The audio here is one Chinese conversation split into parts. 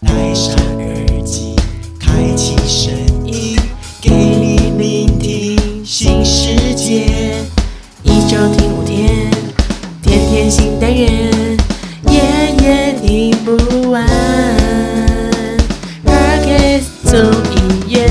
戴上耳机，开启声音，给你聆听新世界。一周听五天，天天新单元，夜夜听不完。Podcast 综艺院。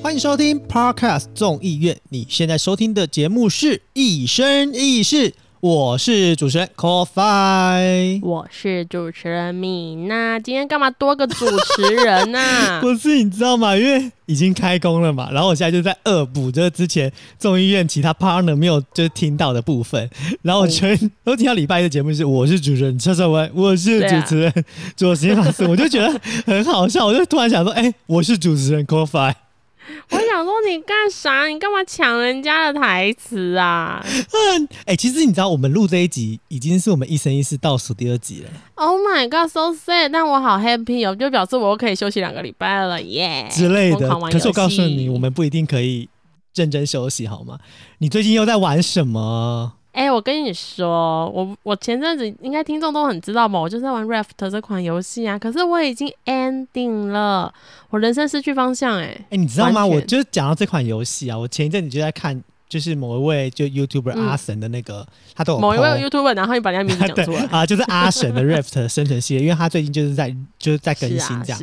欢迎收听 Podcast 众议院，你现在收听的节目是《一生一世》，我是主持人 Coffee。我是主持人米娜，今天干嘛多个主持人呐、不是你知道吗？因为已经开工了嘛，然后我现在就在恶补，就是之前众议院其他 partner 没有就是听到的部分，然后我全都听到礼拜一的节目是我是主持人车车文，我是主持人左贤老师，我就觉得很好笑，我就突然想说，哎、我是主持人 Coffee。我想说你干啥？你干嘛抢人家的台词啊 嗯，哎、其实你知道，我们录这一集已经是我们一生一世倒数第二集了。？Oh my god, so sad！但我好 happy 哦，就表示我可以休息两个礼拜了耶之类的可是我告诉你，我们不一定可以认真休息，好吗？你最近又在玩什么？哎、我跟你说，我我前阵子应该听众都很知道吧，我就在玩 Raft 这款游戏啊。可是我已经 ending 了，我人生失去方向、哎，哎、你知道吗？我就是讲到这款游戏啊，我前一阵子就在看，就是某一位就 YouTuber 嗯阿神的那个，他都有某一位 YouTuber，然后你把人家名字讲 对出来，啊，就是阿神的 Raft 生存系列，因为他最近就是在就是在更新这样。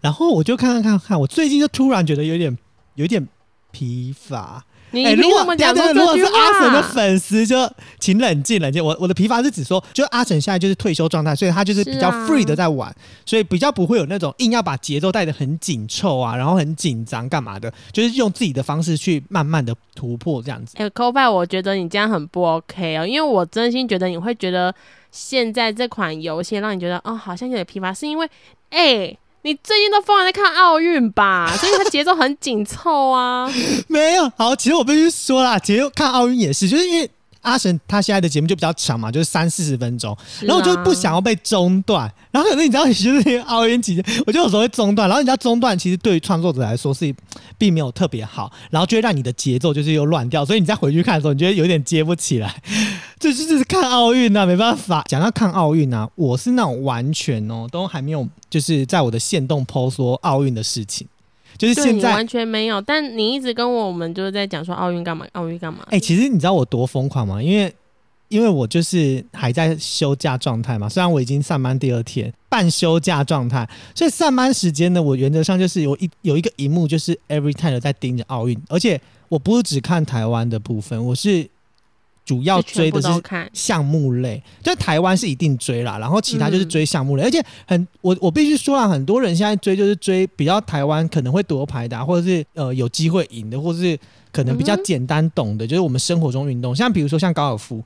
然后我就看看看看，我最近就突然觉得有点有点疲乏。你哎、如果凭什么讲出等一下如果是？阿神的粉丝，就请冷静冷静。我我的疲乏是指说，就阿神现在就是退休状态，所以他就是比较 free 的在玩，所以比较不会有那种硬要把节奏带的很紧凑啊，然后很紧张干嘛的，就是用自己的方式去慢慢的突破这样子。哎、c o b a 我觉得你这样很不 OK 哦，因为我真心觉得你会觉得现在这款游戏让你觉得哦，好像有点疲乏，是因为哎、你最近都疯狂在看奥运吧，所以它节奏很紧凑啊。没有，好，其实我必须说啦，其实看奥运也是，就是因为阿神他现在的节目就比较长嘛，就是三四十分钟，然后我就啊不想要被中断，然后可能你知道，就是奥运期间，我就有时候会中断，然后你知道中断其实对于创作者来说是并没有特别好，然后就会让你的节奏就是又乱掉，所以你再回去看的时候，你觉得有点接不起来。这就是看奥运啊，没办法。讲到看奥运啊，我是那种完全哦都还没有，就是在我的线动 PO 说奥运的事情，就是现在完全没有，但你一直跟我们就是在讲说奥运干嘛，奥运干嘛。哎、其实你知道我多疯狂吗？因为因为我就是还在休假状态嘛，虽然我已经上班第二天，半休假状态，所以上班时间呢，我原则上就是有一有一个荧幕，就是 every time 的在盯着奥运，而且我不是只看台湾的部分，我是主要追的是，项目类，就台湾是一定追啦，然后其他就是嗯追项目类，而且很我我必须说啊，很多人现在追就是追比较台湾可能会夺牌的啊、或者是呃有机会赢的，或者是可能比较简单懂的，就是我们生活中运动，像比如说像高尔夫，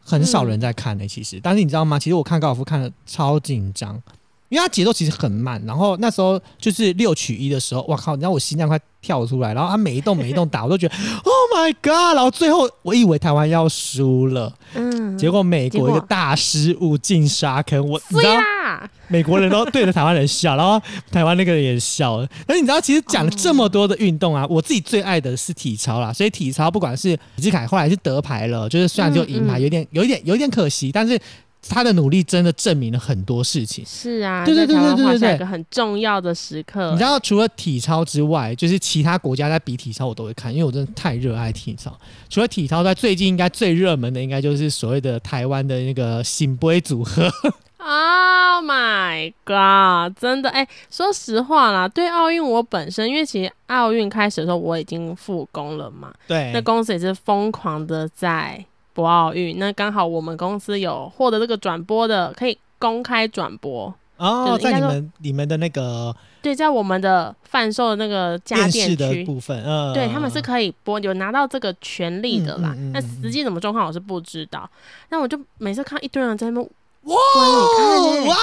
很少人在看呢、其实，但是你知道吗？其实我看高尔夫看的超紧张。因为他节奏其实很慢，然后那时候就是六取一的时候，哇靠！你知道我心脏快跳出来，然后他每一栋每一栋打，我都觉得 Oh my God！然后最后我以为台湾要输了，嗯，结果美国一个大失误进沙坑，我你知道啦，美国人都对着台湾人笑，然后台湾那个人也笑了。但是你知道，其实讲了这么多的运动啊，我自己最爱的是体操啦。所以体操不管是李志凯后来是得牌了，就是虽然只有银牌，有点有一点有一点可惜，但是他的努力真的证明了很多事情。是啊，对对对对对对一个很重要的时刻。你知道，除了体操之外，就是其他国家在比体操，我都会看，因为我真的太热爱体操。除了体操，在最近应该最热门的，应该就是所谓的台湾的那个醒杯组合。Oh my god！真的哎、说实话啦，对奥运我本身，因为其实奥运开始的时候我已经复工了嘛，对那公司也是疯狂的在播奥运。那刚好我们公司有获得这个转播的，可以公开转播。哦，在你们你们的那个对，在我们的贩售的那个家电区，部分，嗯，对他们是可以播，有拿到这个权利的啦。那、嗯嗯嗯嗯实际什么状况我是不知道。那我就每次看一堆人在那边哇对你看欸哇，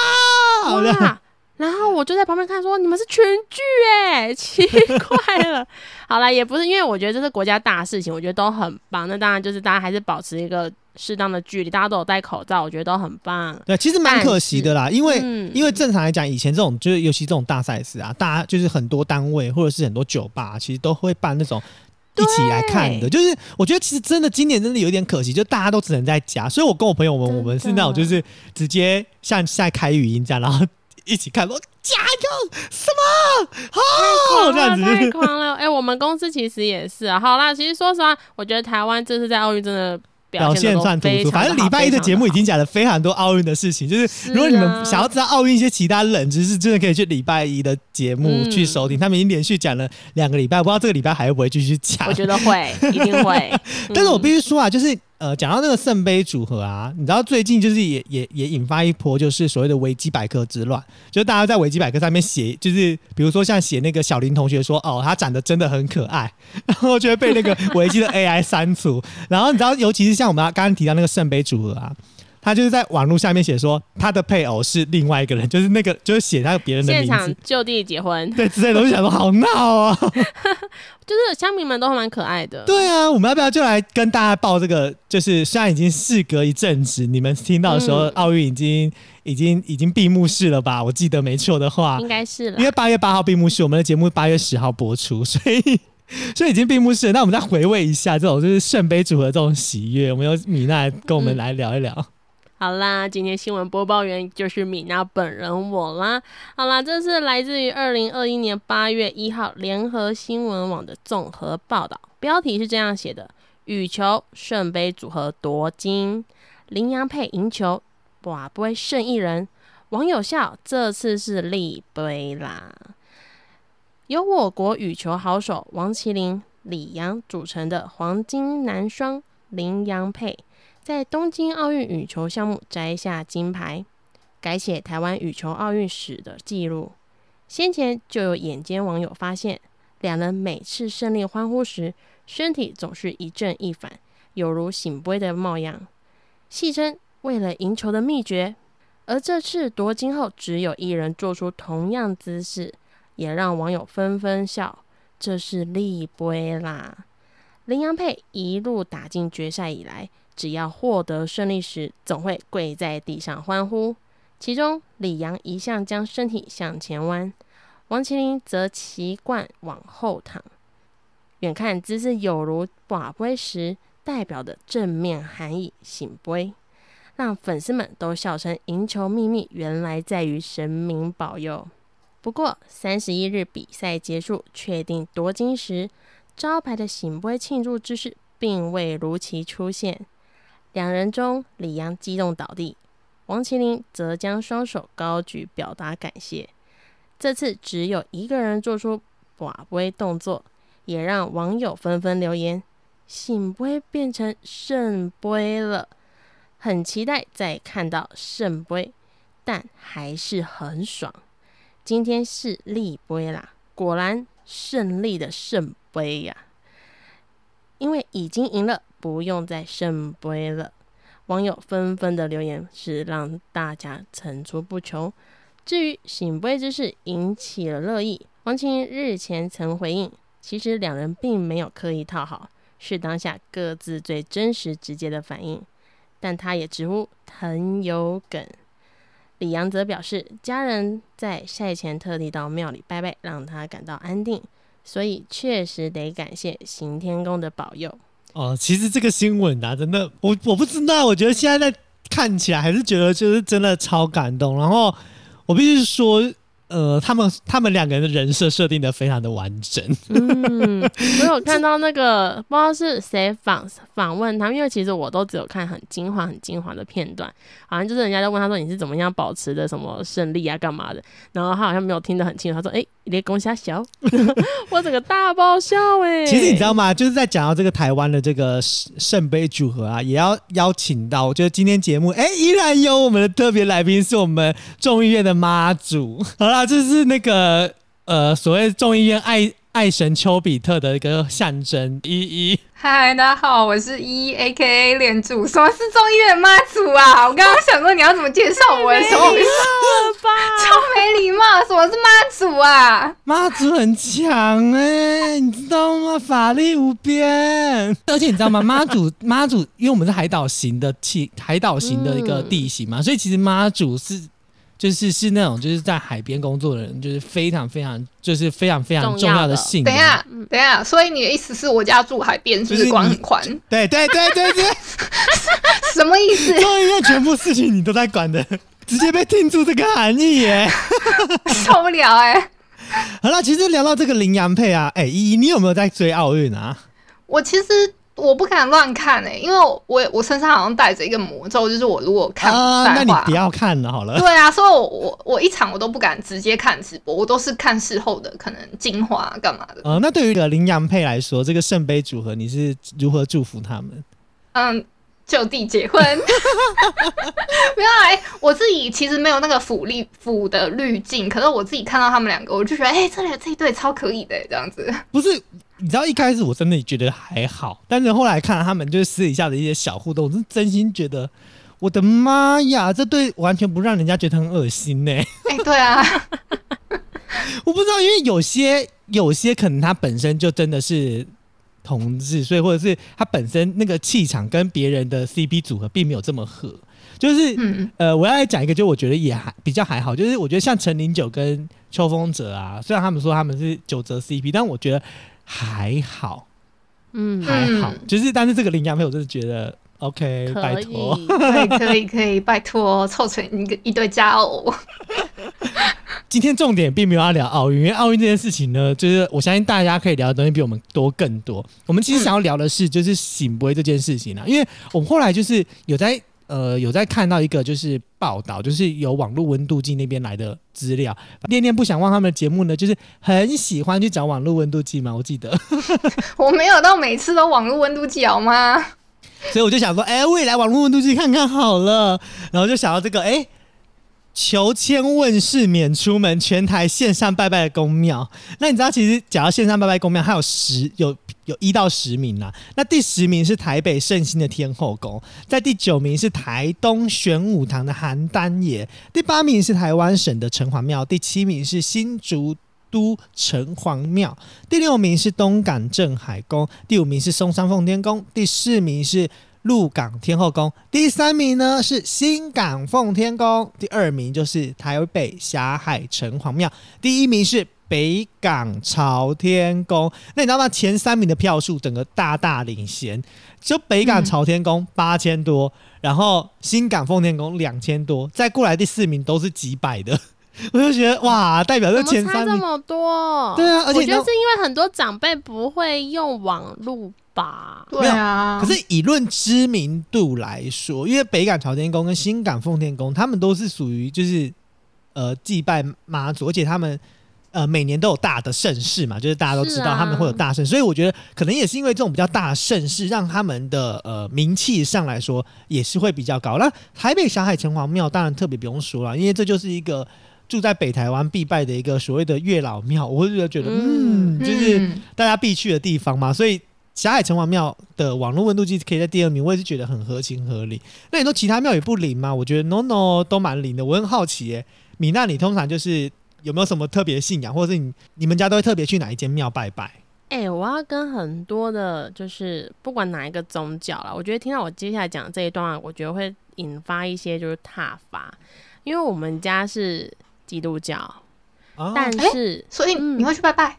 好的哇！然后我就在旁边看，说你们是群聚哎，奇怪了。好了，也不是因为我觉得这是国家大事情，我觉得都很棒。那当然就是大家还是保持一个适当的距离，大家都有戴口罩，我觉得都很棒。对，其实蛮可惜的啦，因为、嗯因为正常来讲，以前这种就是尤其这种大赛事啊，大家就是很多单位或者是很多酒吧，其实都会办那种一起来看的。就是我觉得其实真的今年真的有点可惜，就大家都只能在家，所以我跟我朋友们，我们是那种就是直接像现在开语音这样，然后一起看，说加油什么好这样子，太狂了！哎、我们公司其实也是啊。好啦，其实说实话，我觉得台湾这次在奥运真的表现算突出。反正礼拜一的节目已。经讲了非常多奥运的事情，就是是如果你们啊想要知道奥运一些其他冷知识，真的可以去礼拜一的节目嗯去收听。他们已经连续讲了两个礼拜，不知道这个礼拜还会不会继续讲。我。觉得会，一定会。但是我嗯必须说啊，就是呃，讲到那个圣杯组合啊，你知道最近就是也也也引发一波就是所谓的维基百科之乱，就是大家在维基百科上面写，就是比如说像写那个小林同学说哦，他长得真的很可爱，然后就会被那个维基的 AI 删除。然后你知道，尤其是像我们刚刚提到那个圣杯组合啊。他就是在网络下面写说他的配偶是另外一个人，就是那个就是写他别人的现名字，场就地结婚，对之类的，我就想说好闹啊！就是乡民们都蛮可爱的。对啊，我们要不要就来跟大家报这个？就是虽然已经事隔一阵子，你们听到的时候，嗯奥运已经已经已经闭幕式了吧？我记得没错的话应，该是了因。为八月八号闭幕式，我们的节目八月十号播出，所以 所以已经闭幕式。那我们再回味一下这种就是圣杯组合这种喜悦，我们由米娜跟我们来聊一聊。好啦，今天新闻播报员就是米娜本人我啦。好啦，这是来自于二零二一年八月一号联合新闻网的综合报道，标题是这样写的：羽球圣杯组合夺金，羚羊配赢球，哇，不会胜一人。网友笑，这次是立杯啦。由我国羽球好手王麒麟、李阳组成的黄金男双羚羊配。在东京奥运羽球项目摘下金牌，改写台湾羽球奥运史的记录。先前就有眼尖网友发现，两人每次胜利欢呼时，身体总是一正一反，有如醒杯的模样，戏称为了赢球的秘诀。而这次夺金后，只有一人做出同样姿势，也让网友纷纷笑，这是立杯啦。羚羊配一路打进决赛以来，只要获得胜利时，总会跪在地上欢呼。其中，李阳一向将身体向前弯，王麒麟则习惯往后躺。远看姿势有如把杯时代表的正面含义醒杯，让粉丝们都笑称赢球秘密原来在于神明保佑。不过，三十一日比赛结束，确定夺金时，招牌的醒杯庆祝姿势并未如期出现。两人中，李阳激动倒地，王麒麟则将双手高举表达感谢。这次只有一个人做出寡杯动作，也让网友纷纷留言：醒杯变成圣杯了，很期待再看到圣杯，但还是很爽。今天是立杯啦，果然胜利的圣杯呀、因为已经赢了，不用再圣杯了。网友纷纷的留言是让大家层出不穷。至于醒杯之事引起了热议，王晴日前曾回应，其实两人并没有刻意讨好，是当下各自最真实直接的反应。但他也直呼很有梗。李阳则表示，家人在赛前特地到庙里拜拜，让他感到安定，所以确实得感谢行天宫的保佑。哦，其实这个新闻啊，真的，我我不知道，我觉得现在在看起来还是觉得就是真的超感动。然后我必须说，呃，他们他们两个人的人设设定的非常的完整。嗯，我有看到那个不知道是谁访访问他们，因为其实我都只有看很精华、很精华的片段，好像就是人家在问他说你是怎么样保持的什么胜利啊、干嘛的，然后他好像没有听得很清楚，他说：“哎、你连公虾笑，我整个大爆笑哎、其实你知道吗？就是在讲到这个台湾的这个圣圣杯组合啊，也要邀请到，我觉得今天节目，哎，依然有我们的特别来宾是我们众议院的妈祖。好啦，这是那个呃所谓众议院爱爱神丘比特的一个象征，一一。嗨，大家好，我是一 A K A 恋主。什么是众议院妈祖啊？我刚刚想说你要怎么介绍我的时候，了吧？超没礼貌。什么是妈祖啊？妈祖很强哎、你知道吗？法力无边，而且你知道吗？妈祖妈祖，因为我们是海岛型的气，海岛型的一个地形嘛，所以其实妈祖是就是是那种就是在海边工作的人，就是非常非常就是非常非常重要的重要的信仰。等一下，等一下，所以你的意思是我家住海边，是不是管很宽？对对对对对，什么意思？众议院全部事情你都在管的，直接被听出这个含义耶。受不了哎、好了，其实聊到这个羚羊配啊，哎、依依，你有没有在追奥运啊？我其实我不敢乱看哎、因为我我我身上好像带着一个魔咒，就是我如果看不啊，赛的话，那你不要看了好了。对啊，所以我我我一场我都不敢直接看直播，我都是看事后的可能精华干嘛的。呃，那对于这个羚羊配来说，这个圣杯组合你是如何祝福他们？嗯，就地结婚。没有哎、我自己其实没有那个腐力腐的滤镜，可是我自己看到他们两个，我就觉得哎、这里这一对超可以的、这样子。不是，你知道一开始我真的觉得还好，但是后来看他们就是私底下的一些小互动，我是真心觉得，我的妈呀，这对完全不让人家觉得很恶心呢、哎、对啊，我不知道，因为有些有些可能他本身就真的是同志，所以或者是他本身那个气场跟别人的 CP 组合并没有这么合。就是、嗯，呃，我要来讲一个，就我觉得也还比较还好，就是我觉得像陈零九跟秋风哲啊，虽然他们说他们是九泽 CP，但我觉得还好。嗯，还好，嗯就是但是这个领养费我就是觉得 OK，拜托。以。可以可以可以，拜托凑成一个一对佳偶。今天重点并没有要聊奥运，因为奥运这件事情呢，就是我相信大家可以聊的东西比我们多更多。我们其实想要聊的是就是醒杯这件事情啊，因为我们后来就是有在呃有在看到一个就是报道，就是有网络温度计那边来的资料。念念不想忘他们的节目呢，就是很喜欢去找网络温度计嘛，我记得。我没有到每次都网络温度计好吗？所以我就想说，哎、未来网络温度计看看好了，然后就想到这个，哎、求签问世免出门，全台线上拜拜的公庙。那你知道，其实讲到线上拜拜公庙，还有十有有一到十名啦。那第十名是台北圣心的天后宫，在第九名是台东玄武堂的邯郸爷，第八名是台湾省的城隍庙，第七名是新竹。都城隍庙，第六名是东港镇海宫，第五名是松山奉天宫，第四名是鹿港天后宫，第三名呢是新港奉天宫，第二名就是台北霞海城隍庙，第一名是北港朝天宫。那你知道吗？前三名的票数整个大大领先，就北港朝天宫八千多，然后新港奉天宫两千多，再过来第四名都是几百的。我就觉得哇，代表这前三名这么多？对啊我觉得是因为很多长辈不会用网路吧。对啊，可是以论知名度来说，因为北港朝天宫跟新港奉天宫，他们都是属于就是呃祭拜妈祖，而且他们呃每年都有大的盛事嘛，就是大家都知道他们会有大盛，所以我觉得可能也是因为这种比较大的盛事，让他们的呃名气上来说也是会比较高。那台北小海城隍庙当然特别不用说了，因为这就是一个。住在北台湾必拜的一个所谓的月老庙，我会觉得，嗯，嗯就是嗯大家必去的地方嘛，所以霞海城隍庙的网络温度计可以在第二名，我也是觉得很合情合理。那你说其他庙也不灵吗？我觉得 no no 都蛮灵的。我很好奇耶、米娜，你通常就是有没有什么特别信仰，或者是你你们家都会特别去哪一间庙拜拜？哎、我要跟很多的，就是不管哪一个宗教啦，我觉得听到我接下来讲的这一段，我觉得会引发一些就是挞伐，因为我们家是基督教，啊但是所以嗯你会去拜拜？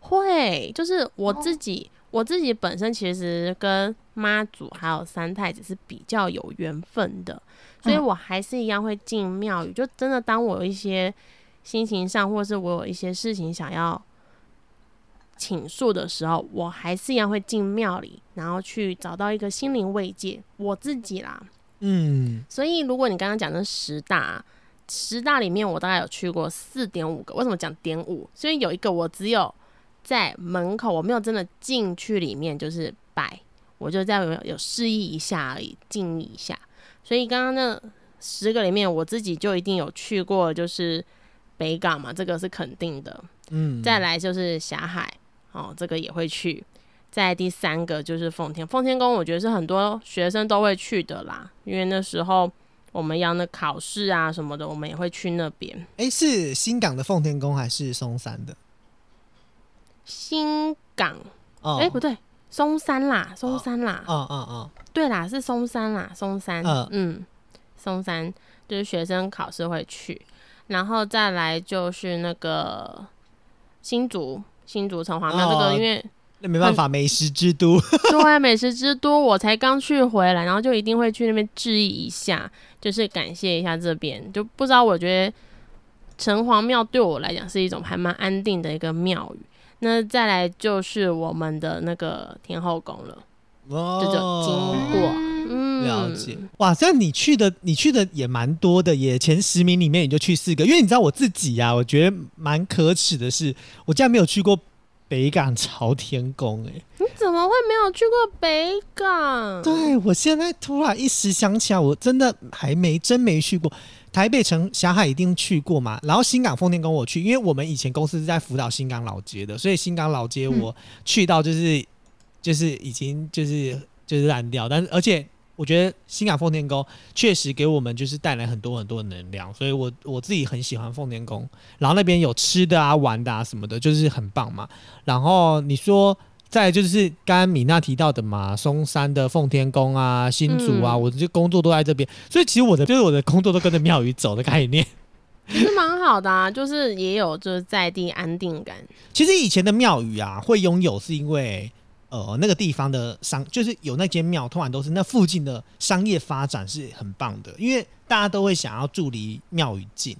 会，就是我哦自己，我自己本身其实跟妈祖还有三太子是比较有缘分的，所以嗯我还是一样会进庙宇。就真的当我有一些心情上，或是我有一些事情想要倾诉的时候，我还是一样会进庙里，然后去找到一个心灵慰藉。我自己啦，嗯，所以如果你刚刚讲的十大，十大里面我大概有去过四点五个。为什么讲点五？所以有一个我只有在门口，我没有真的进去里面就是拜，我就在有有示意一下而已，敬意一下。所以刚刚那十个里面，我自己就一定有去过，就是北港嘛，这个是肯定的。嗯，再来就是霞海，哦，这个也会去。再第三个就是奉天，奉天宫我觉得是很多学生都会去的啦，因为那时候我们要那考试啊什么的，我们也会去那边。哎、是新港的奉天宫还是松山的？新港，哦，哎、不对，松山啦，松山啦，嗯嗯嗯，对啦，是松山啦，松山，嗯嗯松山就是学生考试会去。然后再来就是那个新竹新竹城隍庙，哦这个因为那没办法，美食之都。对啊，美食之都，我才刚去回来，然后就一定会去那边致意一下，就是感谢一下这边。就不知道，我觉得城隍庙对我来讲是一种还蛮安定的一个庙宇。那再来就是我们的那个天后宫了，哦。就就经过，嗯，了解，哇，这样你去的你去的也蛮多的耶，前十名里面你就去四个，因为你知道我自己呀、我觉得蛮可耻的是，我竟然没有去过北港朝天宫，哎，你怎么会没有去过北港？对我现在突然一时想起来，我真的还没真没去过。台北城霞海一定去过嘛，然后新港奉天宫我去，因为我们以前公司是在辅导新港老街的，所以新港老街我去到就是、就是已经就是就是烂掉，但是而且我觉得新港奉天宫确实给我们就是带来很多很多的能量，所以我我自己很喜欢奉天宫，然后那边有吃的啊、玩的啊什么的，就是很棒嘛。然后你说再就是刚刚米娜提到的嘛，松山的奉天宫啊、新竹啊，嗯我这工作都在这边，所以其实我的就是我的工作都跟着庙宇走的概念。其实蛮好的啊，就是也有就是在地安定感。其实以前的庙宇啊，会拥有是因为呃那个地方的商，就是有那间庙，通常都是那附近的商业发展是很棒的，因为大家都会想要住离庙宇近。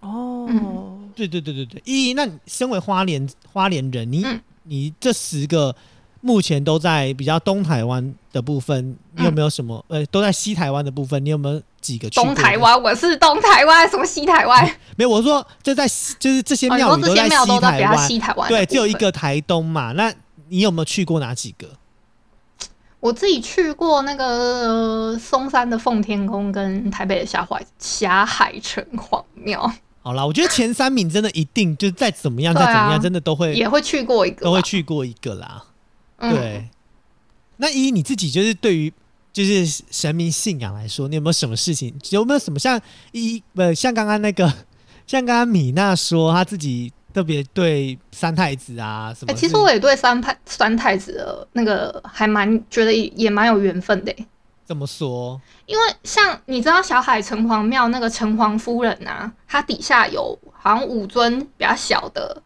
哦，嗯对对对对对，咦，那你身为花莲花莲人，你、嗯你这十个目前都在比较东台湾的部分，你有没有什么、呃都在西台湾的部分，你有没有几个去东台？湾，我是东台湾，什么西台湾？没有，我说就在就是这些庙宇些庙西台都在比较湾，西台湾，对，只有一。个台东嘛。那你有没有去过哪几个？我自己去过那个呃松山的奉天宫跟台北的霞海霞海城隍庙，好啦，我觉得前三名真的一定就是再怎么样，再怎么样，真的都会也会去过一个，都会去过一个啦。嗯。对，那依你自己就是对于就是神明信仰来说，你有没有什么事情？有没有什么像一呃像刚刚那个，像刚刚米娜说她自己特别对三太子啊什么哎、其实我也对三太三太子的那个还蛮觉得也也蛮有缘分的欸，怎么说？因为像你知道小海城隍庙那个城隍夫人啊，它底下有好像五尊比较小的，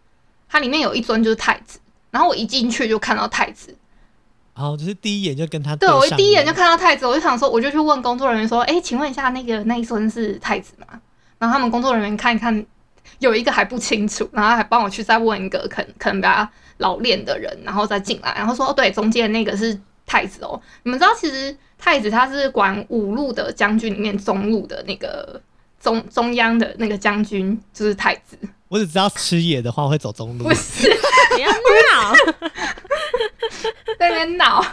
它里面有一尊就是太子，然后我一进去就看到太子，然后就是第一眼就跟他对我一第一眼就看到太子，我就想说，我就去问工作人员说，哎、请问一下那个那一尊是太子吗？然后他们工作人员看一看，有一个还不清楚，然后还帮我去再问一个可能可能比较老练的人，然后再进来，然后说，哦，对，中间那个是太子哦。你们知道，其实太子他是管五路的将军里面中路的那个中中央的那个将军，就是太子，我只知道吃野的话会走中路不，是不要闹，在那边闹。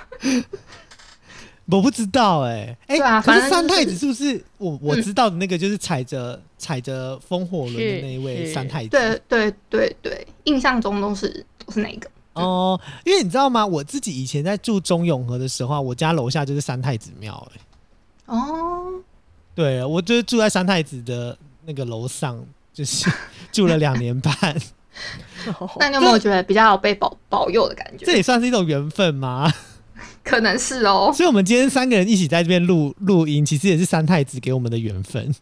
我不知道哎、哎、可是反正三太子是不是我我嗯知道的那个就是踩着踩着风火轮的那一位三太子？对对对对，印象中都是都是那个。哦，因为你知道吗？我自己以前在住中永和的时候啊，我家楼下就是三太子庙、欸，哦，对我就是住在三太子的那个楼上，就是 住了两年半，那你有没有觉得比较有被保保佑的感觉？这也算是一种缘分吗？可能是哦。所以，我们今天三个人一起在这边录录音，其实也是三太子给我们的缘分。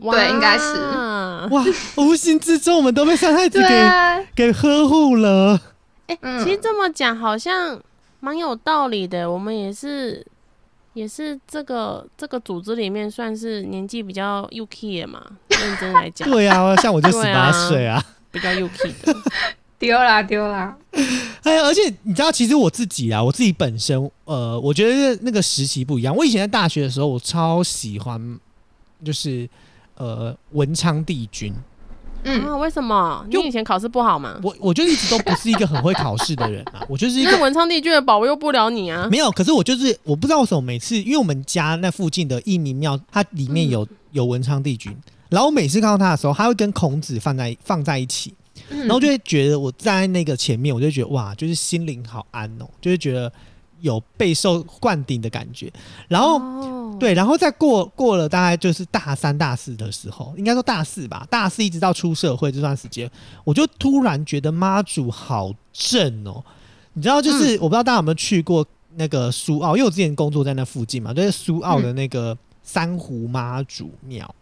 对应该是哇哇，无形之中我们都被三太子给、给呵护了。哎、嗯其实这么讲好像蛮有道理的。我们也是，也是这个这个组织里面算是年纪比较 UK 的嘛，认真来讲，对啊，像我就十八岁啊。比较 UK 的。丢啦丢啦。哎，而且你知道，其实我自己啊，我自己本身，呃，我觉得那个时期不一样。我以前在大学的时候，我超喜欢，就是呃文昌帝君。嗯，啊，为什么？你就以前考试不好吗？我我就一直都不是一个很会考试的人啊，我就是一个文昌帝君的保佑不了你啊。没有。可是我就是我不知道为什么每次，因为我们家那附近的义民庙，它里面有、有文昌帝君，然后我每次看到他的时候，他会跟孔子放在放在一起。然然后就会觉得我站在那个前面，我就觉得哇，就是心灵好安哦，就是觉得有备受灌顶的感觉。然后、哦，对，然后再过过了大概就是大三、大四的时候，应该说大四吧，大四一直到出社会这段时间，我就突然觉得妈祖好正哦。你知道，就是、我不知道大家有没有去过那个苏澳，因为我之前工作在那附近嘛，就是苏澳的那个珊瑚妈祖庙。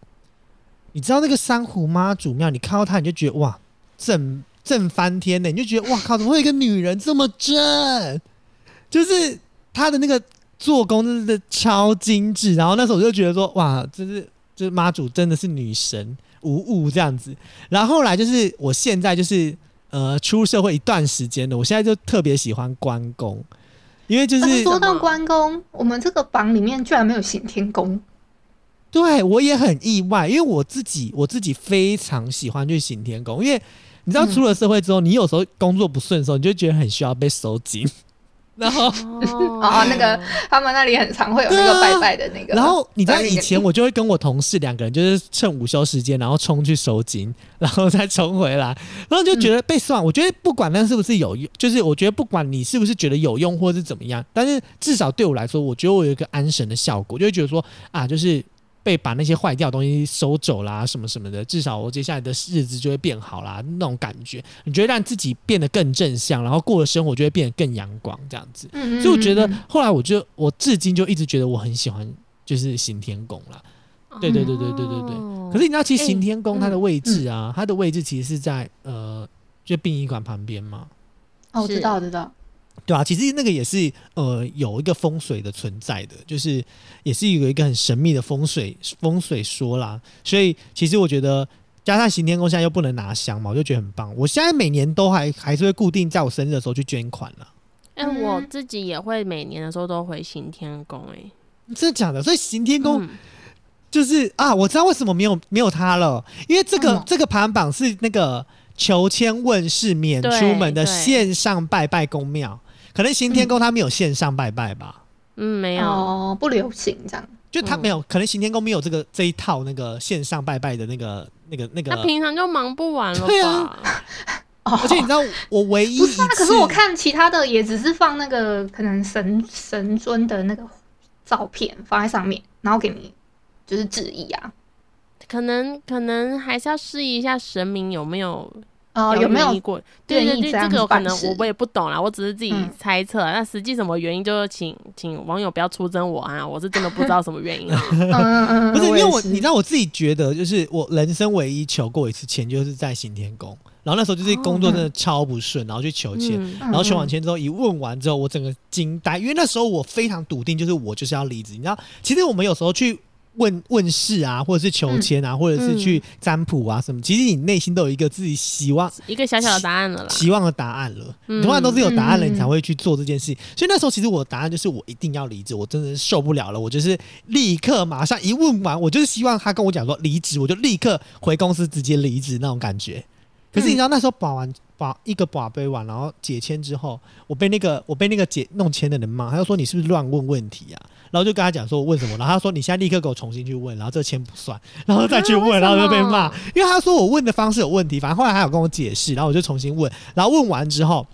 你知道那个珊瑚妈祖庙，你看到它你就觉得哇，正正翻天呢，你就觉得哇靠，怎么会有一个女人这么正？就是她的那个做工真的超精致。然后那时候我就觉得说哇，就是就是妈祖真的是女神无误这样子。然后后来就是我现在就是呃出社会一段时间了，我现在就特别喜欢关公，因为就是、呃说到关公，我们这个榜里面居然没有行天宫。对我也很意外，因为我自己我自己非常喜欢去行天宫，因为你知道嗯出了社会之后，你有时候工作不顺的时候，你就觉得很需要被收紧，然后哦哦那个他们那里很常会有那个拜拜的那个。然后你知道在以前我就会跟我同事两个人，就是趁午休时间，然后冲去收金，然后再冲回来，然后就觉得被算。我觉得不管那是不是有用，就是我觉得不管你是不是觉得有用或是怎么样，但是至少对我来说，我觉得我有一个安神的效果，就会觉得说啊，就是。被把那些坏掉的东西收走啦，什么什么的，至少我接下来的日子就会变好啦，那种感觉，你觉得让自己变得更正向，然后过的生活就会变得更阳光，这样子。嗯，嗯所以我觉得嗯后来我就我至今就一直觉得我很喜欢就是行天宫啦。对对对对对对对哦可是你知道，其实哎行天宫它的嗯位置啊，它的位置其实是在呃，就殡仪馆旁边嘛，哦，我知道，我知道。对啊，其实那个也是呃有一个风水的存在的，就是也是有一个很神秘的风水风水说啦。所以其实我觉得加上行天宫现在又不能拿香嘛，我就觉得很棒。我现在每年都还还是会固定在我生日的时候去捐款了。哎、嗯我自己也会每年的时候都回行天宫、哎，真的假的？所以行天宫嗯就是啊，我知道为什么没有没有他了，因为这个、这个排行榜是那个求签问世免出门的线上拜拜公庙，可能行天宫他没有线上拜拜吧，嗯，没有，哦，不流行这样。嗯就他没有，可能行天宫没有这个这一套那个线上拜拜的那个那个那个。他，平常就忙不完了对吧？而且你知道我唯一不是啊，可是我看其他的也只是放那个可能神神尊的那个照片放在上面，然后给你就是致意啊。可能可能还是要试一下神明有没有哦，有没有过？对对对，这个有可能我我也不懂啦，我只是自己嗯猜测。那实际什么原因，就是请请网友不要出征我啊！我是真的不知道什么原因 不是因为我，你知道我自己觉得，就是我人生唯一求过一次签，就是在行天宫。然后那时候就是工作真的超不顺，然后去求签，嗯然后求完签之后一问完之后，我整个惊呆，因为那时候我非常笃定，就是我就是要离职。你知道，其实我们有时候去问问事啊，或者是求签啊，或者是去占卜啊什么，其实你内心都有一个自己希望一个小小的答案了啦。希望的答案了。嗯你通常都是有答案了，嗯你才会去做这件事。所以那时候其实我的答案就是我一定要离职，我真的是受不了了，我就是立刻马上一问完，我就是希望他跟我讲说离职，我就立刻回公司直接离职那种感觉。可是你知道那时候把完把一个把杯完，然后解签之后，我被那个我被那个解弄签的人骂，他就说你是不是乱问问题啊？然后就跟他讲说我问什么，然后他说你现在立刻给我重新去问，然后这个签不算，然后再去问，然后就被骂，因为他说我问的方式有问题，反正后来他有跟我解释，然后我就重新问，然后问完之后，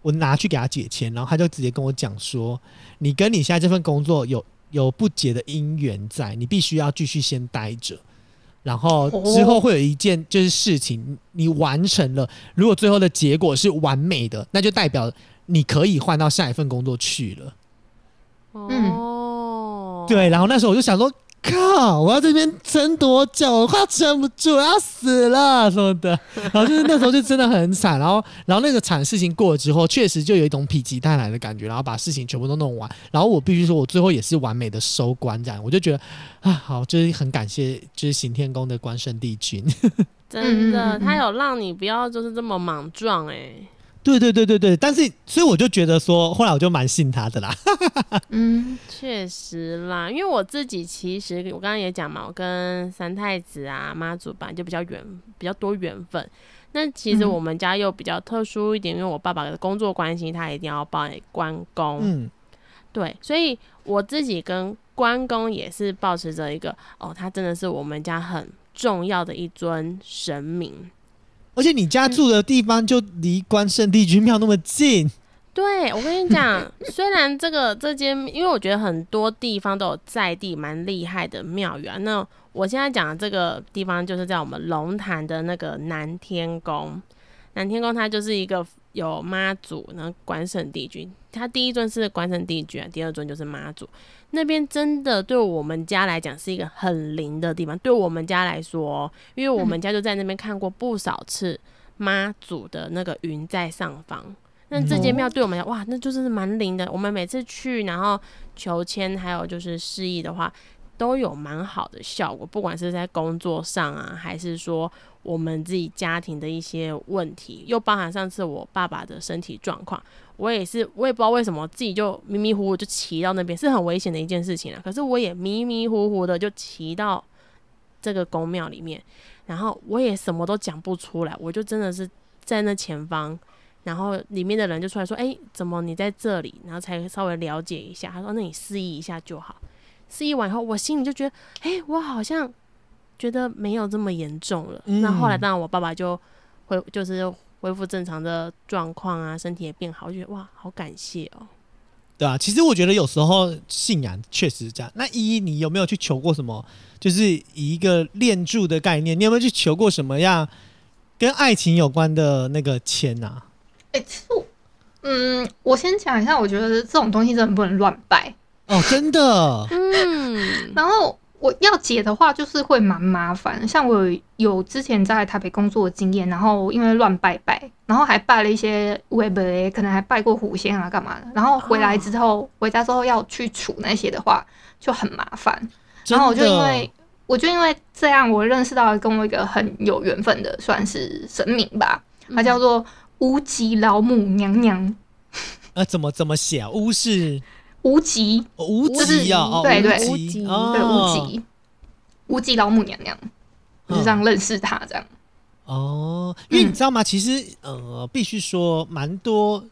我拿去给他解签，然后他就直接跟我讲说，你跟你现在这份工作有有不解的因缘在，你必须要继续先待着。然后之后会有一件就是事情，你完成了，如果最后的结果是完美的，那就代表你可以换到下一份工作去了。哦，对，然后那时候我就想说，靠，我要这边撑多久？我快要撑不住，我要死了什么的。然后就是那时候就真的很惨，然后然后那个惨事情过了之后，确实就有一种否极泰来的感觉，然后把事情全部都弄完。然后我必须说，我最后也是完美的收官，这样我就觉得啊，好，就是很感谢就是行天宫的关圣帝君。真的，他有让你不要就是这么莽撞哎、对对对对对，但是所以我就觉得说，后来我就蛮信他的啦。嗯确实啦，因为我自己其实我刚刚也讲嘛，我跟三太子啊、妈祖本来就比较缘比较多缘分。那其实嗯我们家又比较特殊一点，因为我爸爸的工作关系，他一定要拜关公。嗯，对，所以我自己跟关公也是保持着一个哦，他真的是我们家很重要的一尊神明。而且你家住的地方就离关圣帝君庙那么近，对，我跟你讲，虽然这个这间，因为我觉得很多地方都有在地蛮厉害的庙宇啊。那我现在讲的这个地方，就是在我们龙潭的那个南天宫。南天宫它就是一个有妈祖，然后关圣帝君，他第一尊是关圣帝君啊，第二尊就是妈祖。那边真的对我们家来讲是一个很灵的地方，对我们家来说，因为我们家就在那边看过不少次妈祖的那个云在上方。那这间庙对我们来讲，哇，那就是蛮灵的。我们每次去，然后求签，还有就是示意的话，都有蛮好的效果。不管是在工作上啊，还是说我们自己家庭的一些问题，又包含上次我爸爸的身体状况，我也是，我也不知道为什么自己就迷迷糊糊就骑到那边，是很危险的一件事情啊。可是我也迷迷糊糊的就骑到这个宫庙里面，然后我也什么都讲不出来，我就真的是在那前方。然后里面的人就出来说：“哎，怎么你在这里？”然后才稍微了解一下。他说：“那你示意一下就好。”示意完以后，我心里就觉得：“哎，我好像觉得没有这么严重了。”那后来当然我爸爸就恢就是恢复正常的状况啊，身体也变好，我觉得哇，好感谢哦。对啊，其实我觉得有时候信仰确实是这样。那依依，你有没有去求过什么？就是以一个练柱的概念，你有没有去求过什么样跟爱情有关的那个签啊？哎，其实我，嗯，我先讲一下，我觉得这种东西真的不能乱拜哦，真的。嗯，然后我要解的话，就是会蛮麻烦。像我有有之前在台北工作的经验，然后因为乱拜拜，然后还拜了一些微博，可能还拜过狐仙啊，干嘛的。然后回来之后，回家之后要去除那些的话，就很麻烦。然后我就因为，我就因为这样，我认识到跟我一个很有缘分的，算是神明吧，他叫做。无极老母娘娘，呃，怎么怎么写啊？乌是无极，无极啊，对对，无极，对无极，无极老母娘娘，就这样认识他这样。哦，因为你知道吗？其实呃，必须说蛮多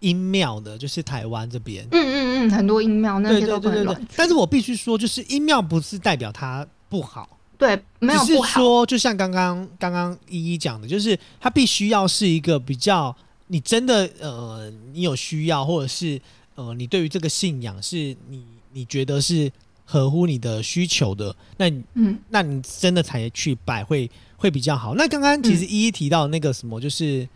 音庙的，就是台湾这边，嗯嗯嗯，很多音庙那些都很乱。但是我必须说，就是音庙不是代表它不好。对，没有不好。说，就像刚刚刚刚依依讲的，就是它必须要是一个比较，你真的呃，你有需要，或者是呃，你对于这个信仰是你你觉得是合乎你的需求的，那嗯，那你真的才去拜会会比较好。那刚刚其实一一提到那个什么，就是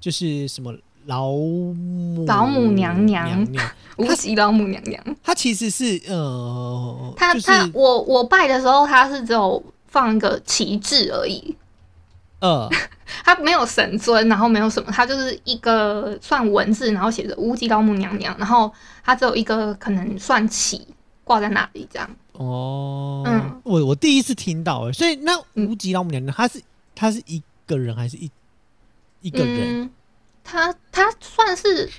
就是什么老母老母娘娘，无极老母娘娘，她其实是呃，她她我我拜的时候，她是只有放一个旗帜而已，呃，他没有神尊，然后没有什么，他就是一个算文字，然后写着无极老母娘娘，然后他只有一个可能算旗挂在那里这样。哦，嗯，我我第一次听到，所以那无极老母娘娘，她是她是一个人还是一一个人？她她算是，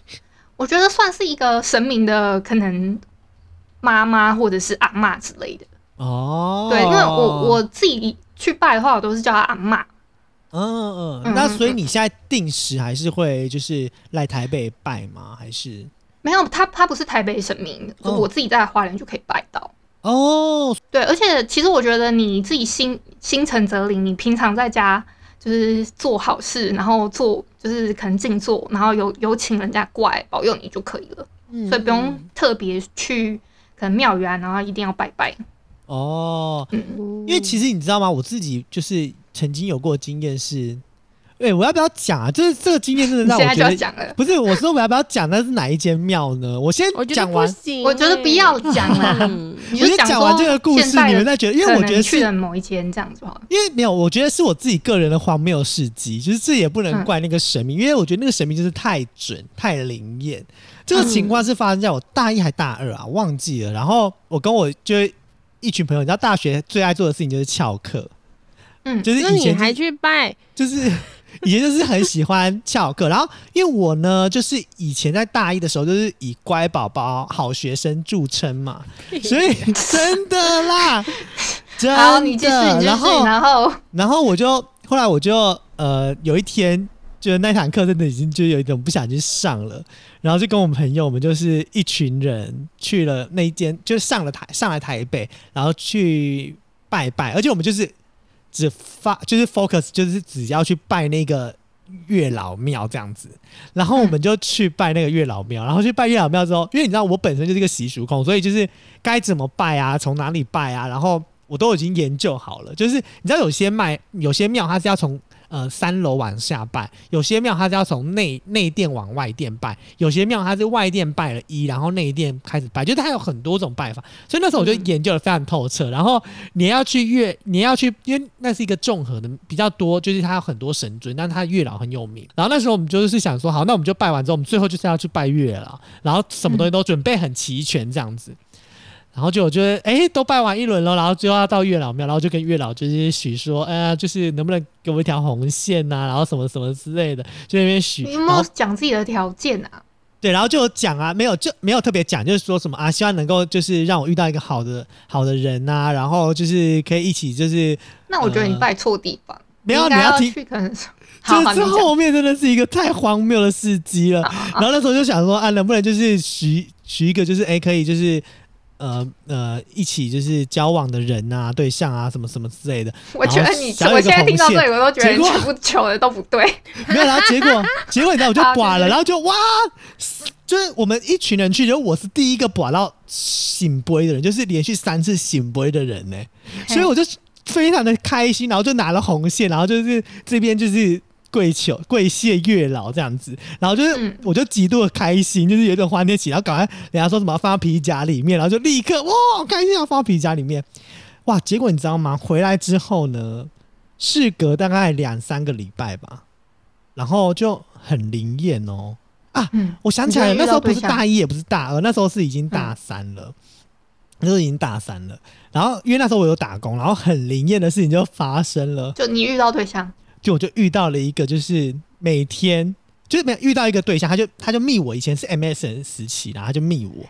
我觉得算是一个神明的可能妈妈或者是阿妈之类的。哦，对，因为我我自己去拜的话，我都是叫她阿妈。嗯嗯，那所以你现在定时还是会就是来台北拜吗？还是没有？他他不是台北神明，我自己在花莲就可以拜到。哦，对，而且其实我觉得你自己心心诚则灵，你平常在家就是做好事，然后做就是可能静坐，然后有有请人家过来保佑你就可以了。嗯，所以不用特别去可能庙宇啊，然后一定要拜拜。哦，因为其实你知道吗？我自己就是曾经有过经验是，哎，我要不要讲啊？就是这个经验真的让我觉得，不是我说我要不要讲那是哪一间庙呢？我先讲完，我觉得不要讲了。你就讲完这个故事，你们再觉得，因为我觉得去了某一间这样子好。因为没有，我觉得是我自己个人的荒谬事迹，就是这也不能怪那个神明，因为我觉得那个神明就是太准、太灵验。这个情况是发生在我大一还大二啊，忘记了。然后我跟我就。一群朋友，你知道大学最爱做的事情就是翘课，嗯，就是以前还去拜，就是 以前就是很喜欢翘课。然后因为我呢，就是以前在大一的时候，就是以乖宝宝、好学生著称嘛，所以真的啦，真的。然后，然后，然后我就后来我就呃有一天。觉得那堂课真的已经就有一种不想去上了，然后就跟我们朋友，我们就是一群人去了那一间，就上了台上来台北，然后去拜拜，而且我们就是只发就是 focus 就是只要去拜那个月老庙这样子，然后我们就去拜那个月老庙，然后去拜月老庙之后，因为你知道我本身就是一个习俗控，所以就是该怎么拜啊，从哪里拜啊，然后我都已经研究好了，就是你知道有些卖有些庙它是要从。呃三楼往下拜，有些庙它是要从内内殿往外殿拜，有些庙它是外殿拜了一，然后内殿开始拜，就是它有很多种拜法。所以那时候我就嗯研究的非常透彻。然后你要去月，你要去，因为那是一个综合的比较多，就是它有很多神尊，但是它月老很有名。然后那时候我们就是想说，好，那我们就拜完之后，我们最后就是要去拜月老，然后什么东西都准备很齐全这样子。然后就我觉得，哎，都拜完一轮了，然后最后要到月老庙，然后就跟月老就是许说，呃，就是能不能给我一条红线呐、然后什么什么之类的，就那边许。你有没有讲自己的条件啊？对，然后就有讲啊，没有就没有特别讲，就是说什么啊，希望能够就是让我遇到一个好的好的人呐、然后就是可以一起就是，那我觉得你呃拜错地方，没有你要听去可能是。这这。后面真的是一个太荒谬的事迹了。然后那时候就想说啊，能不能就是许许一个就是哎可以就是。呃呃，一起就是交往的人啊、对象啊，什么什么之类的，我觉得你，我现在听到这里，我都觉得你全部求的都不对。没有，然后结果 结果你知道我就啊寡了，然后就哇，就是我们一群人去，就我是第一个寡到醒杯的人，就是连续三次醒杯的人呢、所以我就非常的开心，然后就拿了红线，然后就是这边就是。跪求跪谢月老这样子，然后就是、嗯我就极度的开心，就是有点欢天喜，然后赶快人家说什么要放到皮夹里面，然后就立刻哇好开心要放到皮夹里面，哇！结果你知道吗？回来之后呢，事隔大概两三个礼拜吧，然后就很灵验哦。嗯，我想起来那时候不是大一，也不是大二，那时候是已经大三了。那时候已经大三了，然后因为那时候我有打工，然后很灵验的事情就发生了，就你遇到对象，就我就遇到了一个，就是每天就是没有遇到一个对象，他就他就密我，以前是 MSN 时期，然后他就密我，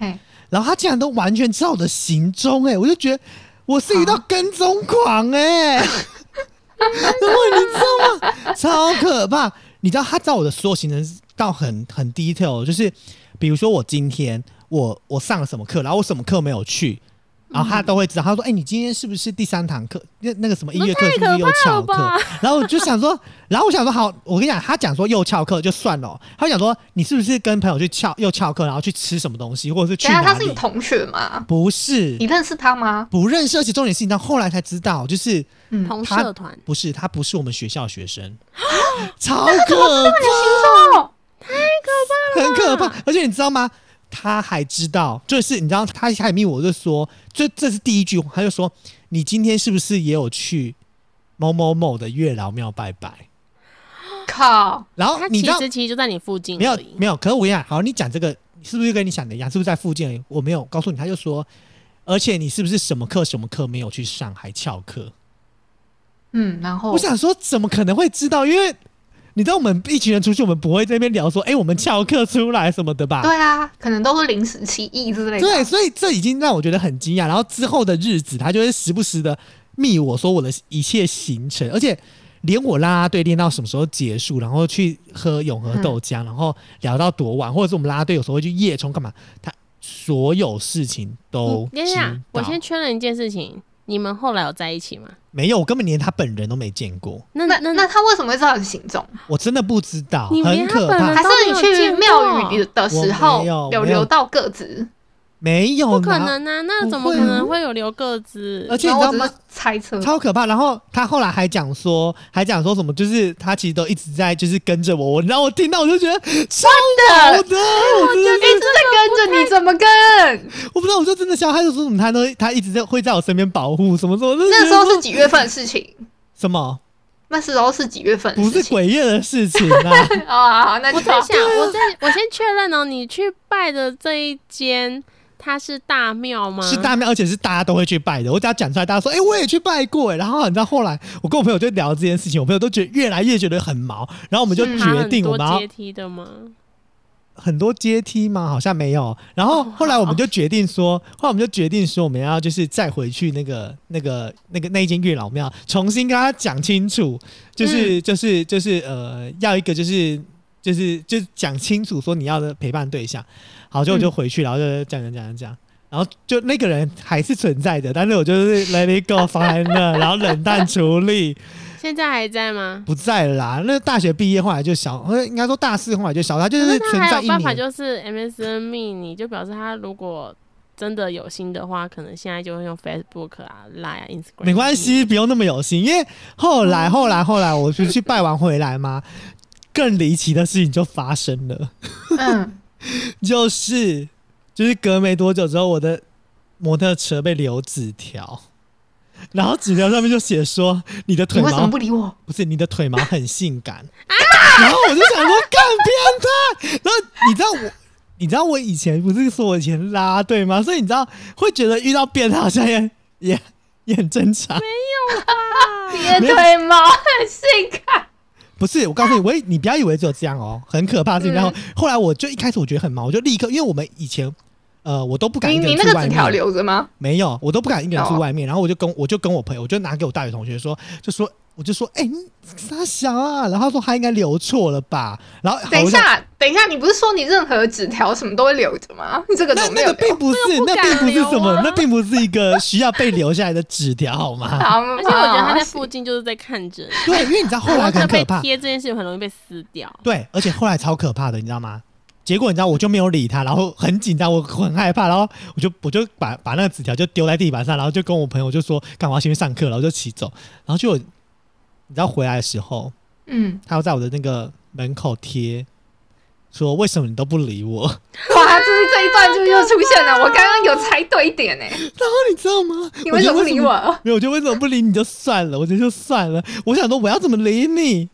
然后他竟然都完全知道我的行踪，哎，我就觉得我是遇到啊跟踪狂、哎，然后你知道吗？超可怕！你知道他知道我的所有行程到很很 detail，就是比如说我今天我我上了什么课，然后我什么课没有去。然后他都会知道，他说：“哎、你今天是不是第三堂课？那那个什么音乐课是不是又翘课？”？然后我就想说，然后我想说，好，我跟你讲，他讲说又翘课就算了哦，他讲说你是不是跟朋友去翘又翘课，然后去吃什么东西，或者是去等一下哪里？他是你同学吗？不是你，认识他吗？不认识，而且重点是你到后来才知道，就是嗯，同他社团不是他不是我们学校学生，超可怕，太可怕了，很可怕。而且你知道吗？他还知道，就是你知道，他还密我就说，这这是第一句话，他就说你今天是不是也有去某某某的月老庙拜拜？靠，然后你知道其实其实就在你附近没有。没有，可是我跟你讲，好，你讲这个是不是跟你想的一样？是不是在附近而已？我没有告诉你，他就说，而且你是不是什么课什么课没有去上，还翘课？嗯，然后我想说，怎么可能会知道？因为你知道，我们一群人出去，我们不会在那边聊说，哎、我们翘课出来什么的吧？对啊，可能都是临时起意之类的。对，，所以这已经让我觉得很惊讶。然后之后的日子，他就会时不时的密我说我的一切行程，而且连我啦啦队练到什么时候结束，然后去喝永和豆浆，然后聊到多晚，或者是我们啦啦队有时候会去夜冲干嘛，他所有事情都知等一下，我先确认一件事情，你们后来有在一起吗？没有，我根本连他本人都没见过，那那那那他为什么会知道你行踪？我真的不知道，你连很可怕人。还是你去庙宇的时候我没有有没有留到个子？没有，不可能啊，那怎么可能会有留个子？而且你知道吗？猜测，超可怕。然后他后来还讲说，还讲说什么，就是他其实都一直在就是跟着我，我然后我听到我就觉得超好的，我真的一直在跟着你，怎么跟？我不知道，我就真的笑，他就说什么他都他一直在会在我身边保护什么什么，那时候是几月份的事情？什么那时候是几月份不是鬼月？的事情啊？啊，那我在想，我在我先确认哦，你去拜的这一间，它是大庙吗？是大庙，而且是大家都会去拜的。我只要讲出来，大家说：“哎、我也去拜过。”哎，然后你知道后来我跟我朋友就聊这件事情，我朋友都觉得越来越觉得很毛，然后我们就嗯决定我们要阶梯的吗？很多阶梯吗？好像没有。然后后来我们就决定说，后来我们就决定说，我们要就是再回去那个那个那个那一间月老庙，重新跟他讲清楚，就是、就是就是呃，要一个就是就是就是讲清楚说你要的陪伴对象。好，就我就回去，然后就讲讲讲讲讲。然后就那个人还是存在的，但是我就是 let it go 放在那，然后冷淡处理，现在还在吗？不在了啦。那大学毕业后来就小，呃应该说大四后来就小，他就是可是他还存在一年。有办法，就是 MSN 密你，就表示他如果真的有心的话，可能现在就会用 Facebook 啊、Line 啊、Instagram。没关系，不用那么有心，因为后来后来后来，我就去拜完回来嘛，更离奇的事情就发生了，嗯，就是就是隔没多久之后，我的摩托车被留纸条，然后纸条上面就写说你的腿你为什么毛不理我？不是你的腿毛很性感，然后我就想说干变态，然后你知道我。你知道我以前不是说我以前拉队吗？所以你知道会觉得遇到变态好像也也也很正常。你的腿毛很性感，不是，我告诉你，我以你不要以为只有这样哦，很可怕的事情。然后后来我就一开始我觉得很忙，我就立刻，因为我们以前呃我都不敢你一个你那个纸条人住外面，留着吗？没有，我都不敢一个人住哦外面。然后我就跟我就跟我朋友，我就拿给我大学同学说，就说我就说，哎、你傻小啊，然后他说他应该留错了吧，然后等一下，等一下，你不是说你任何纸条什么都会留着吗？你 这个怎那那个？并不是，不那并不是什么，啊那并不是一个需要被留下来的纸条，好吗？好，而且我觉得他在啊附近就是在看着，对，因为你知道后来很可怕，贴这件事情很容易被撕掉。对，而且后来超可怕的，你知道吗？结果你知道，我就没有理他，然后很紧张，我很害怕，然后我就我就把把那个纸条就丢在地板上，然后就跟我朋友就说，干嘛先去上课，然后就骑走，然后就你知道回来的时候，嗯，他要在我的那个门口贴，说为什么你都不理我？哇，就是这一段就又出现了。我刚刚有猜对一点呢，然后你知道吗？你为什么不理我？我？没有，我就为什么不理你就算了，我觉得就算了。我想说我要怎么理你？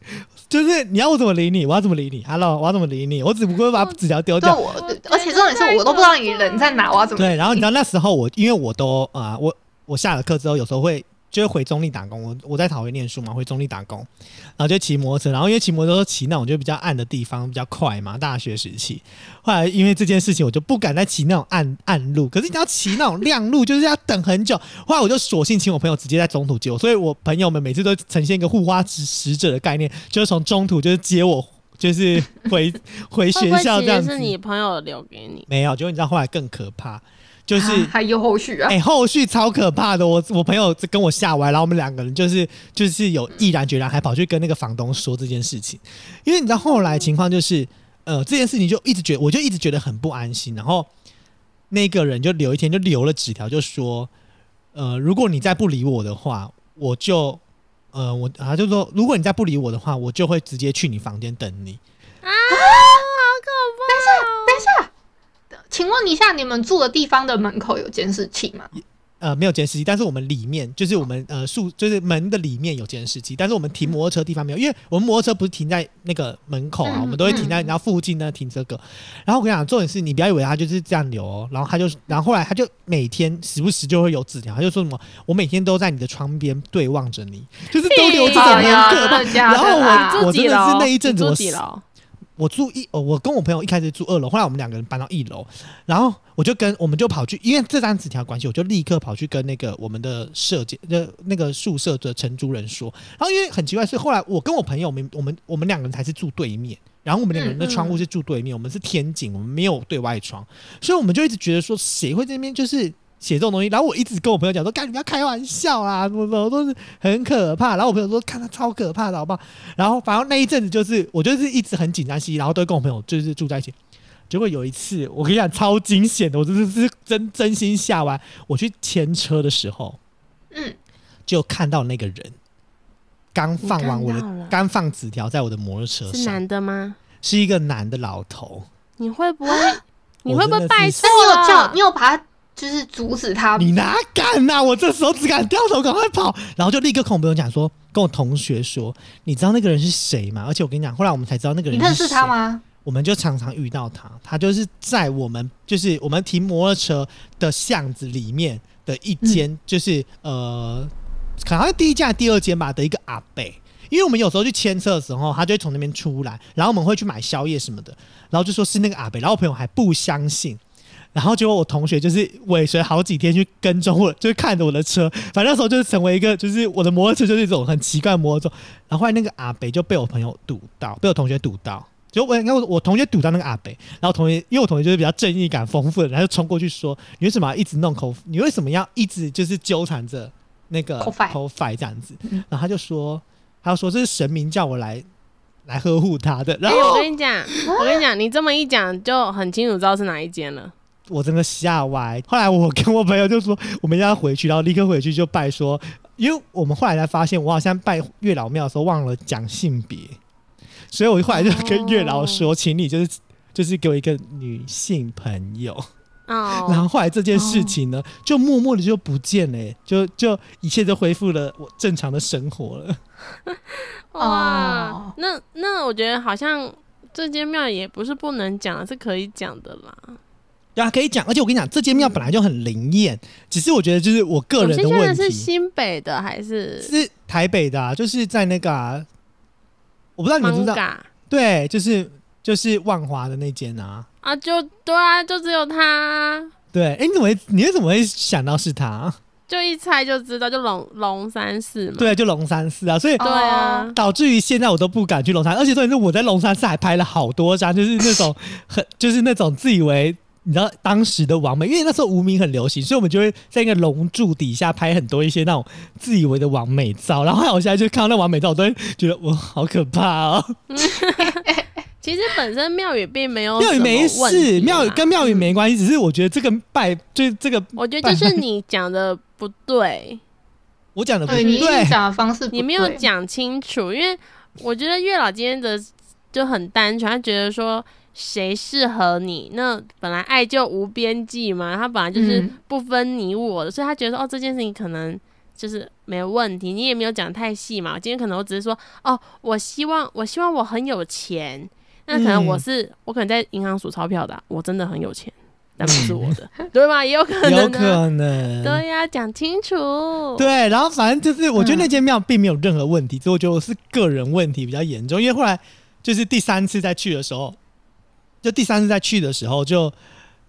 就是你要我怎么理你？我要怎么理你？Hello，我要怎么理你？我只不过把纸条丢掉。我，而且重点是我都不知道你人在哪，我要怎么？对，然后你知道那时候我，因为我都啊、我我下了课之后，有时候会就会回中立打工。我我在桃园念书嘛，回中立打工，然后就骑摩托车。然后因为骑摩托车骑那种就比较暗的地方比较快嘛，大学时期。后来因为这件事情，我就不敢再骑那种暗暗路。可是你要骑那种亮路，就是要等很久。后来我就索性请我朋友直接在中途接我，所以我朋友们每次都呈现一个护花使使者的概念，就是从中途就是接我，就是回 回学校这样子。是你朋友留给你？没有，结果你知道后来更可怕，就是。啊还有后续啊哎、，后续超可怕的，我我朋友跟我吓歪，然后我们两个人就是就是有毅然决然，还跑去跟那个房东说这件事情，因为你知道后来情况就是，呃，这件事情就一直觉我就一直觉得很不安心，然后那个人就留一天就留了纸条，就说，呃，如果你再不理我的话，我就。呃，我啊，就说，如果你再不理我的话，我就会直接去你房间等你。啊，好可怕！等一下等一下，请问一下，你们住的地方的门口有监视器吗？呃，没有监视器，但是我们里面就是我们呃宿就是门的里面有监视器，但是我们停摩托车地方没有，因为我们摩托车不是停在那个门口啊，嗯我们都会停在嗯然后附近呢停这个。然后我跟你讲，重点是你不要以为他就是这样留哦，然后他就然后后来他就每天时不时就会有纸条，他就说什么我每天都在你的窗边对望着你，就是都留这种很可怕。然后啊我我真的是那一阵子你我？我住一，哦，我跟我朋友一开始住二楼，后来我们两个人搬到一楼，然后我就跟我们就跑去，因为这张纸条关系，我就立刻跑去跟那个我们的设计的那个宿舍的承租人说，然后因为很奇怪是后来我跟我朋友，我们我们我们两个人才是住对面，然后我们两个人的窗户是住对面，我们是天井，我们没有对外窗，所以我们就一直觉得说谁会在那边就是。写这种东西，然后我一直跟我朋友讲说：“干，你不要开玩笑啊，什么什么都是很可怕。”然后我朋友说：“看他超可怕的，好不好？”然后反正那一阵子就是我就是一直很紧张兮兮，然后都跟我朋友就是住在一起。结果有一次，我跟你讲超惊险的，我真的是真真心吓完。我去牵车的时候，嗯，就看到那个人刚放完我的刚放纸条在我的摩托车是，男的吗？是一个男的老头。你会不会？你会不会拜错那你有叫了？你有把他就是阻止他？你哪敢呐、我这时候只敢掉头赶快跑，然后就立刻跟我朋友讲说，跟我同学说，你知道那个人是谁吗？而且我跟你讲，后来我们才知道那个人你认识是？他吗？我们就常常遇到他，他就是在我们就是我们停摩托车的巷子里面的一间，就是、呃，可能是第一间、第二间吧的一个阿伯。因为我们有时候去牵车的时候，他就会从那边出来，然后我们会去买宵夜什么的，然后就说是那个阿伯，然后我朋友还不相信，然后结果我同学就是尾随好几天去跟踪我，就是看着我的车，反正那时候就是成为一个，就是我的摩托车就是一种很奇怪的摩托车，然后后来那个阿北就被我朋友堵到，被我同学堵到。就我，你看我我同学堵到那个阿北，然后同学，因为我同学就是比较正义感丰富的人，他就冲过去说：“你为什么要一直弄口？你为什么要一直就是纠缠着那个 口饭口饭这样子？”嗯然后他就说：“他就说这是神明叫我来来呵护他的。”然哎、后我跟你讲，我跟你讲，你这么一讲，就很清楚知道是哪一间了。我真的吓歪。后来我跟我朋友就说，我们要回去，然后立刻回去就拜说，因为我们后来才发现，我好像拜月老庙的时候忘了讲性别，所以我后来就跟月老说，请你就是就是给我一个女性朋友。哦，然后后来这件事情呢，就默默的就不见了耶，就就一切都恢复了我正常的生活了。哇哦，那那我觉得好像这间庙也不是不能讲，是可以讲的啦。对啊，可以讲，而且我跟你讲，这间庙本来就很灵验，只是我觉得就是我个人的问题，是新北的还是是台北的、啊，就是在那个、啊，我不知道你们知道，对，就是就是万华的那间啊。啊？就对啊，就只有他，对，哎，你怎么会你为什么会想到是他？就一猜就知道，就龙龙山寺嘛。对，就龙山寺啊，所以对啊，导致于现在我都不敢去龙山，而且重点是我在龙山寺还拍了好多张，就是那种很 就是那种自以为你知道当时的完美，因为那时候无名很流行，所以我们就会在一个龙柱底下拍很多一些那种自以为的完美照。然后后来我现在就看到那完美照，我都会觉得哇好可怕哦。其实本身庙宇并没有庙宇没事，啦庙宇跟庙宇没关系，只是我觉得这个拜就是这个我觉得就是你讲的不对，我讲的不对你，讲的方式不你没有讲清楚，因为我觉得月老今天的就很单纯，他觉得说谁适合你，那本来爱就无边际嘛，他本来就是嗯。不分你我的，所以他觉得说哦这件事情可能就是没有问题，你也没有讲太细嘛，今天可能我只是说哦，我希望我希望我很有钱，那可能我嗯是、我可能在银行数钞票的啊、我真的很有钱，但不是我的，对吧？也有可能、啊，有可能，对呀、讲清楚，对，然后反正就是，我觉得嗯那间庙并没有任何问题，只是我觉得我是个人问题比较严重，因为后来就是第三次再去的时候，就第三次再去的时候，就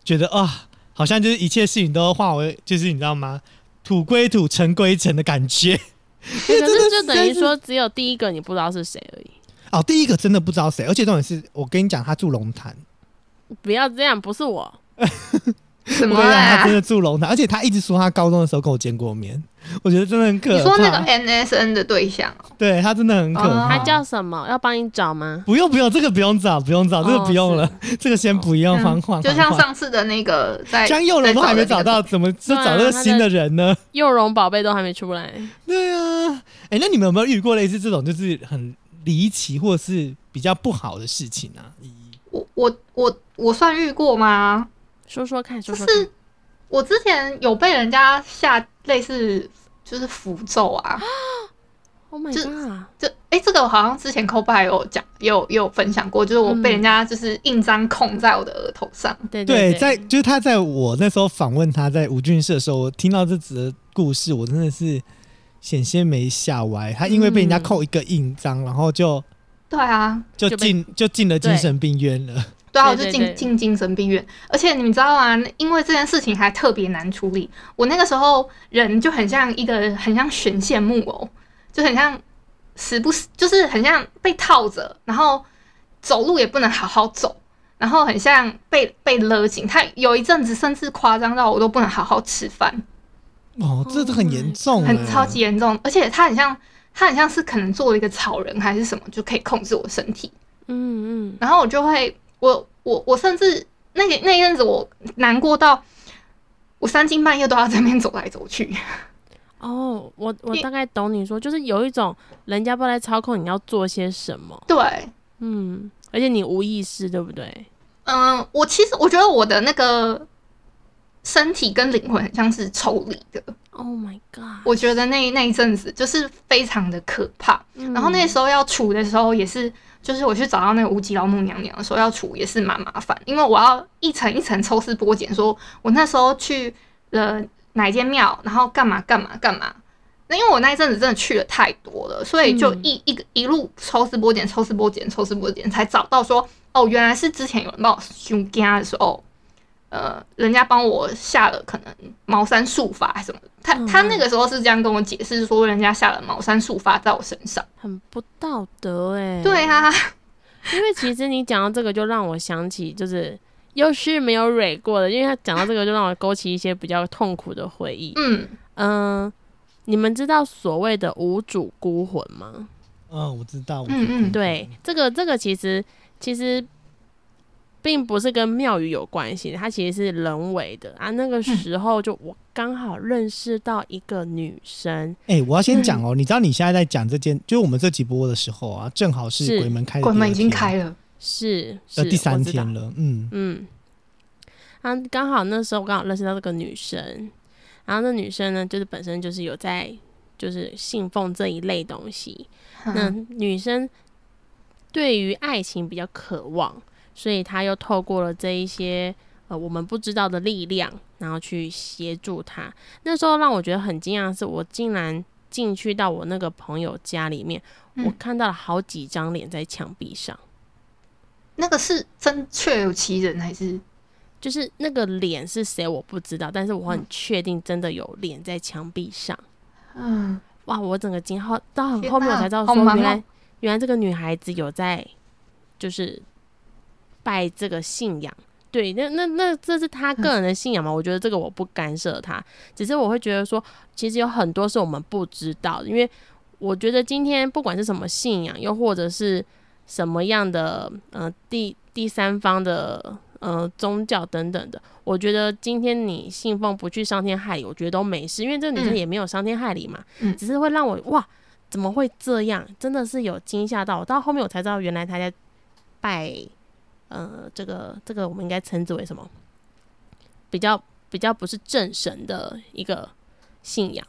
觉得啊，好像就是一切事情都化为，就是你知道吗？土归土，尘归尘的感觉。欸可是就等于说只有第一个你不知道是谁而已。哦，第一个真的不知道谁，而且重点是我跟你讲，他住龙潭，不要这样，不是我。什么我跟你讲，他真啊？的住龙潭，而且他一直说他高中的时候跟我见过面，我觉得真的很可怕。你说那个 NSN 的对象哦，对他真的很可哦怕。他叫什么？要帮你找吗？不用不用，这个不用找，不用找，这个哦不用了，这个先不用，缓嗯缓。就像上次的那个在江佑龙都还没找到，怎么就找那个新的人呢？幼荣宝贝都还没出来。对啊，哎、那你们有没有遇过类似这种就是很离奇或者是比较不好的事情啊？我我我我算遇过吗？说说看，说就说看。是我之前有被人家下类似就是符咒啊，Oh my 就 god！就哎、这个我好像之前 c o b 也有讲，也有也有分享过，就是我被人家就是印章控在我的额头上，对对，对，在就是他在我那时候访问他在吴俊社的时候，我听到这则故事，我真的是险些没吓歪。他因为被人家嗯扣一个印章，然后就对啊，就进就进了精神病院了。对啊，我就进进精神病院，而且你们知道吗？因为这件事情还特别难处理。我那个时候人就很像一个很像悬线木偶，就很像时不时就是很像被套着，然后走路也不能好好走，然后很像被被勒紧。他有一阵子甚至夸张到我都不能好好吃饭，哦，这都很严重、欸，很超级严重。而且他很像他很像是可能做了一个草人还是什么，就可以控制我身体。嗯嗯，然后我就会，我我我甚至那个那一阵子我难过到，我三更半夜都要在那边走来走去。哦，我我大概懂你说，就是有一种人家不来操控你要做些什么，对，嗯，而且你无意识，对不对？嗯，我其实我觉得我的那个身体跟灵魂很像是抽离的，Oh my god！我觉得那那一阵子就是非常的可怕。嗯然后那时候要处的时候也是，就是我去找到那个无极老母娘娘的时候要除也是蛮麻烦，因为我要一层一层抽丝剥茧，说我那时候去了哪间庙，然后干嘛干嘛干嘛。那因为我那一阵子真的去了太多了，所以就嗯一、一个一路抽丝剥茧、抽丝剥茧、抽丝剥茧，才找到说哦，原来是之前有人帮我修家的时候，呃，人家帮我下了可能茅山术法还是什么的。他嗯他那个时候是这样跟我解释说，人家下了茅山术法在我身上。很不道德哎。对，啊，因为其实你讲到这个，就让我想起就是。又是没有蕊过的，因为他讲到这个，就让我勾起一些比较痛苦的回忆。嗯，嗯、你们知道所谓的无主孤魂吗？嗯，我知道，嗯嗯对，这个这个其实其实并不是跟庙宇有关系，它其实是人为的。啊。那个时候就我刚好认识到一个女生，哎、我要先讲哦，你知道你现在在讲这件，就是我们这几波的时候啊，正好是是鬼门开的鬼门已经开了，是是呃第三天了，嗯，嗯，啊，刚好那时候我刚好认识到这个女生，然后那女生呢，就是本身就是有在就是信奉这一类东西。那嗯女生对于爱情比较渴望，所以他又透过了这一些呃我们不知道的力量，然后去协助他。那时候让我觉得很惊讶的是，我竟然进去到我那个朋友家里面，我嗯看到了好几张脸在墙壁上。那个是真确有其人还是？就是那个脸是谁我不知道，但是我很确定真的有脸在墙壁上。嗯，哇！我整个惊后到很后面我才知道说，原来、哦原来这个女孩子有在就是拜这个信仰。对，那那那这是他个人的信仰嘛？我觉得这个我不干涉他，只是我会觉得说，其实有很多是我们不知道的，因为我觉得今天不管是什么信仰，又或者是什么样的呃第第三方的呃宗教等等的，我觉得今天你信奉不去伤天害理，我觉得都没事，因为这个女生嗯也没有伤天害理嘛，嗯只是会让我哇，怎么会这样？真的是有惊吓到我，到后面我才知道原来她在拜呃这个这个我们应该称之为什么？比较比较不是正神的一个信仰。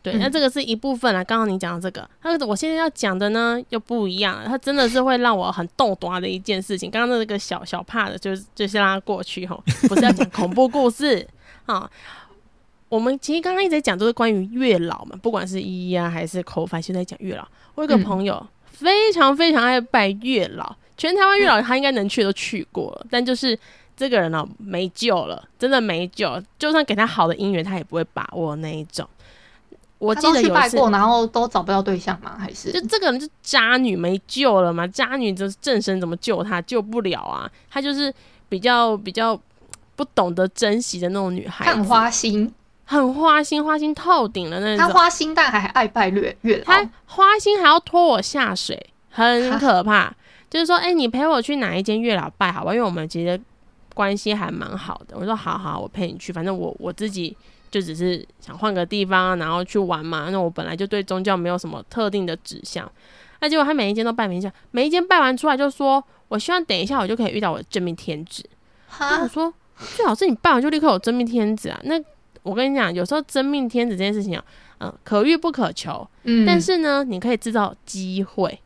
对，那嗯这个是一部分啦。刚刚你讲的这个，那个我现在要讲的呢又不一样了，它真的是会让我很动短的一件事情。刚刚那个小小怕的，就是就先让它过去吼，不是要讲恐怖故事啊。我们其实刚刚一直在讲都是关于月老嘛，不管是依依啊还是口反，现在讲月老。我有个嗯朋友、非常非常爱拜月老，全台湾月老他应该能去的都去过了，但就是这个人呢、没救了，真的没救，就算给他好的姻缘，他也不会把握那一种。我他都记得有一次，去拜过，然后都找不到对象吗？还是就这个人就渣女没救了嘛，渣女就是正神怎么救她救不了啊，她就是比较比较不懂得珍惜的那种女孩子，看花心？很花心，花心透顶了那他种。花心，但还爱拜月月她老。花心还要拖我下水，很可怕。就是说，哎、你陪我去哪一间月老拜好吧？因为我们其实关系还蛮好的。我说好好，我陪你去，反正我我自己就只是想换个地方，然后去玩嘛。那我本来就对宗教没有什么特定的指向。那结果他每一间都拜每一间，每一间拜完出来就说，我希望等一下我就可以遇到我的真命天子。那我，说最好是你拜完就立刻有真命天子啊。那我跟你讲，有时候真命天子这件事情啊，嗯、可遇不可求。嗯但是呢，你可以制造机会。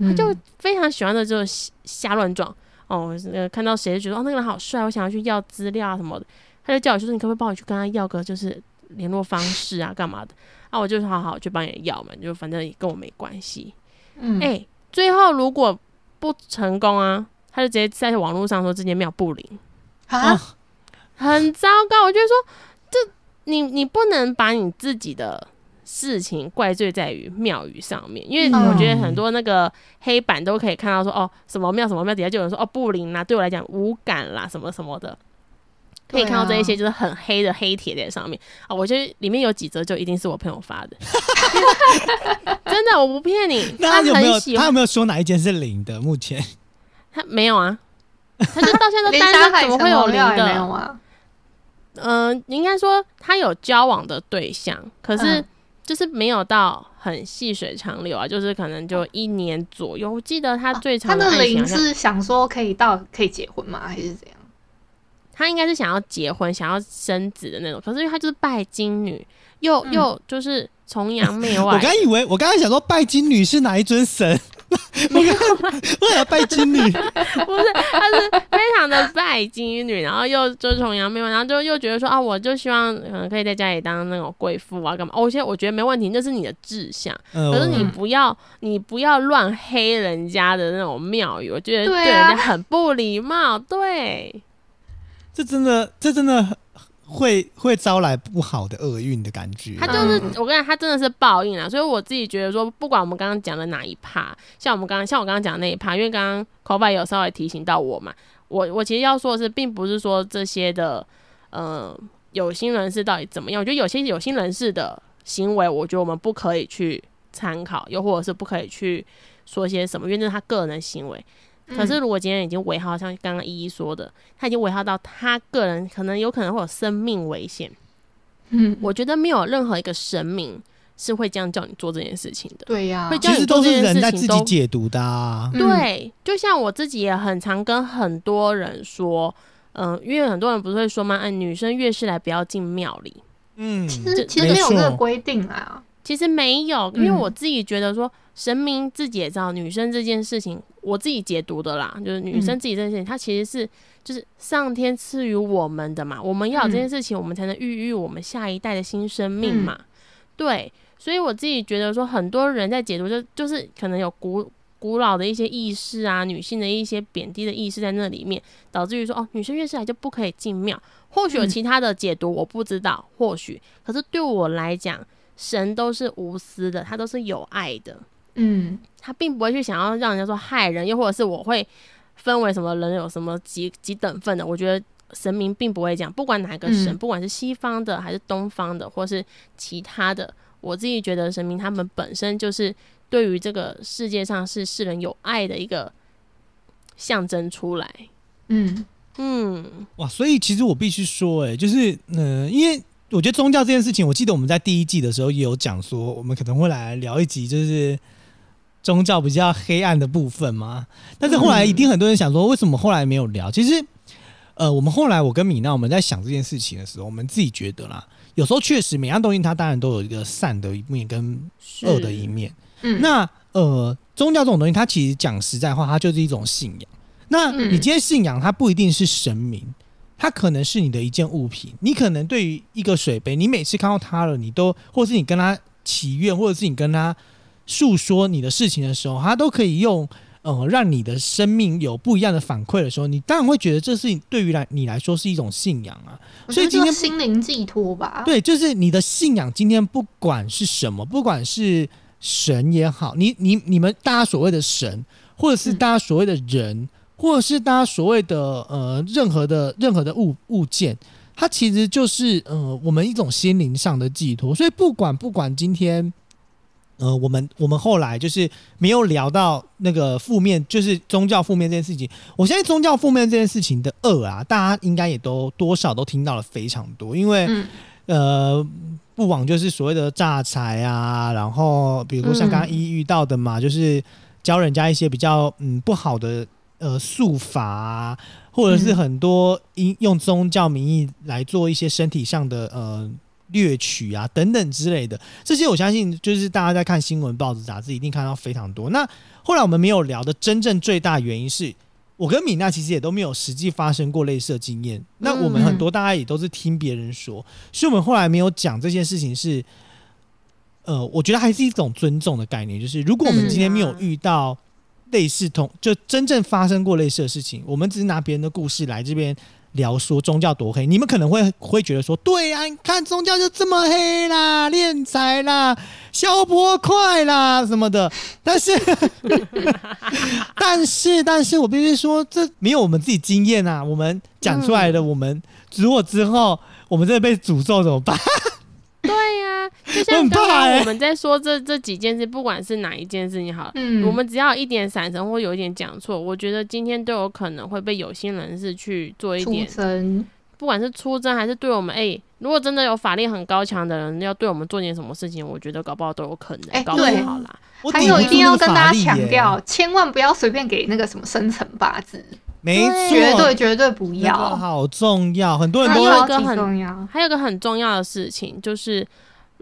他就非常喜欢的就是瞎瞎乱撞。哦，呃，看到谁就觉得哦那个人好帅，我想要去要资料啊什么的，他就叫我就说你可不可以帮我去跟他要个就是联络方式啊干嘛的。啊，我就说好好，我去帮你要嘛，就反正也跟我没关系。嗯。哎、最后如果不成功啊，他就直接在网络上说这间庙不灵，啊，很糟糕。我就说这你你不能把你自己的事情怪罪在于庙宇上面，因为嗯我觉得很多那个黑板都可以看到说哦什么庙什么庙底下就有人说哦不灵啦，对我来讲无感啦什么什么的。可以看到这一些就是很黑的黑帖在上面啊，我觉得里面有几则就一定是我朋友发的，真的我不骗你，那他有没有很喜欢他有没有说哪一间是零的？目前他没有啊，他就到现在都 单身，怎么会有零隍庙也没有的？啊？嗯、应该说他有交往的对象，可是嗯就是没有到很细水长流啊，就是可能就一年左右。我记得他最他的长爱情好零是想说可以到可以结婚吗？还是怎样？他应该是想要结婚、想要生子的那种，可是因为他就是拜金女，又、嗯又就是崇洋媚外 我，刚以为我刚才想说拜金女是哪一尊神，我刚为了拜金女，不是，他是非常的拜金女，然后又就崇洋媚外，然后就又觉得说啊，我就希望可能可以在家里当那种贵妇啊，干嘛？哦，我现在我觉得没问题，那是你的志向，呃可是你嗯不要你不要乱黑人家的那种庙宇，我觉得对人家很不礼貌。对，这真的这真的会会招来不好的厄运的感觉。他就是、嗯我跟你讲，他真的是报应啊。所以我自己觉得说，不管我们刚刚讲的哪一趴，像我们刚刚像我刚刚讲的那一趴，因为刚刚口白有稍微提醒到我嘛，我我其实要说的是，并不是说这些的呃有心人士到底怎么样，我觉得有些有心人士的行为，我觉得我们不可以去参考，又或者是不可以去说些什么，因为这是他个人的行为。可是如果今天已经危害，像刚刚依依说的，他已经危害到他个人，可能有可能会有生命危险。嗯，我觉得没有任何一个神明是会这样叫你做这件事情的。对呀、会叫你其实都是做这件事人在自己情都解读的啊。嗯对，就像我自己也很常跟很多人说，嗯、因为很多人不是会说嘛？哎，女生越是来不要进庙里。嗯，其实其实没有这个规定啊。其实没有，因为嗯我自己觉得说，神明自己也知道女生这件事情，我自己解读的啦，就是女生嗯自己这件事情，它其实是就是上天赐予我们的嘛，我们要有这件嗯事情，我们才能孕育我们下一代的新生命嘛。对，所以我自己觉得说，很多人在解读就就是可能有古古老的一些意识啊，女性的一些贬低的意识在那里面，导致于说哦，女生月事来就不可以进庙。或许有嗯。其他的解读，我不知道，或许，可是对我来讲，神都是无私的，他都是有爱的，嗯他并不会去想要让人家说害人，又或者是我会分为什么人有什么几几等份的。我觉得神明并不会这样，不管哪个神，嗯不管是西方的还是东方的，或是其他的，我自己觉得神明他们本身就是对于这个世界上是世人有爱的一个象征出来。嗯嗯，哇，所以其实我必须说、哎，就是，嗯、因为我觉得宗教这件事情，我记得我们在第一季的时候也有讲说，我们可能会来聊一集，就是宗教比较黑暗的部分吗。但是后来一定很多人想说，为什么后来没有聊？其实，呃，我们后来我跟米娜我们在想这件事情的时候，我们自己觉得啦，有时候确实每样东西它当然都有一个善的一面跟恶的一面。嗯，那呃，宗教这种东西，它其实讲实在话，它就是一种信仰。那嗯你今天信仰，它不一定是神明，它可能是你的一件物品。你可能对于一个水杯，你每次看到它了，你都，或是你跟他祈愿，或者是你跟他诉说你的事情的时候，他都可以用呃，让你的生命有不一样的反馈的时候，你当然会觉得这是对于来你来说是一种信仰啊。所以今天心灵寄托吧。，对，就是你的信仰，今天不管是什么，不管是神也好，你你你们大家所谓的神，或者是嗯大家所谓的人，或者是大家所谓的呃任何的任何的物物件，它其实就是呃我们一种心灵上的寄托。所以不管不管今天。呃，我们我们后来就是没有聊到那个负面，就是宗教负面这件事情。我相信宗教负面这件事情的恶啊，大家应该也都多少都听到了非常多，因为嗯呃，不枉就是所谓的诈财啊，然后比如说像刚刚嗯一遇到的嘛，就是教人家一些比较嗯不好的呃术法啊，或者是嗯很多因用宗教名义来做一些身体上的呃掠取啊等等之类的，这些我相信就是大家在看新闻、报纸、杂志一定看到非常多。那后来我们没有聊的真正最大原因是。我跟米娜其实也都没有实际发生过类似的经验，那我们很多大家也都是听别人说，所以我们后来没有讲这件事情是，呃，我觉得还是一种尊重的概念，就是如果我们今天没有遇到类似同，就真正发生过类似的事情，我们只是拿别人的故事来这边聊说宗教多黑，你们可能会会觉得说，对啊，你看宗教就这么黑啦，敛财啦，消波快啦什么的，但是，但是，但是我必须说，这没有我们自己经验啊，我们讲出来的，我们如果之后我们真的被诅咒怎么办？就像刚刚我们在说这这几件事，不管是哪一件事情好了，嗯，我们只要一点闪神或有一点讲错，我觉得今天都有可能会被有心人士去做一出点，征，不管是出征还是对我们，哎、如果真的有法力很高强的人要对我们做点什么事情，我觉得搞不好都有可能，搞不哎对好啦。还有一定要跟大家强调，千万不要随便给那个什么生辰八字，没错，绝对绝对不那个要，好重要，很多人还都会有一个很超级重要。还有个很重要的事情就是。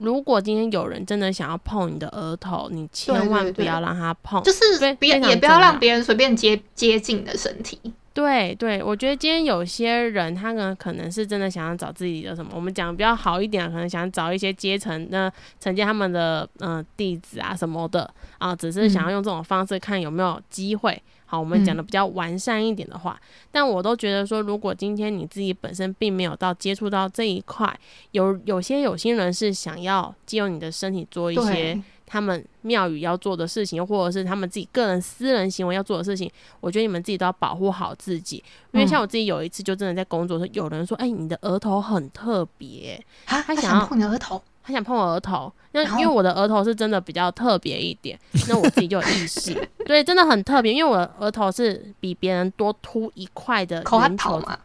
如果今天有人真的想要碰你的额头，你千万不要让他碰。就是非不要非常也不要让别人随便接接近你的身体。对对，我觉得今天有些人他呢可能是真的想要找自己的什么，我们讲比较好一点，可能想找一些阶层，那承接他们的嗯、呃弟子啊什么的啊，只是想要用这种方式看有没有机会。好，我们讲的比较完善一点的话，但我都觉得说，如果今天你自己本身并没有到接触到这一块，有有些有心人是想要借用你的身体做一些对，他们庙宇要做的事情，或者是他们自己个人私人行为要做的事情，我觉得你们自己都要保护好自己。因为像我自己有一次就真的在工作的时候，有人说：“哎、你的额头很特别。啊，他他想碰你的额头，”他想碰我额头，那因为我的额头是真的比较特别一点，那我自己就有意识，对，真的很特别，因为我的额头是比别人多凸一块的圆球，嘛，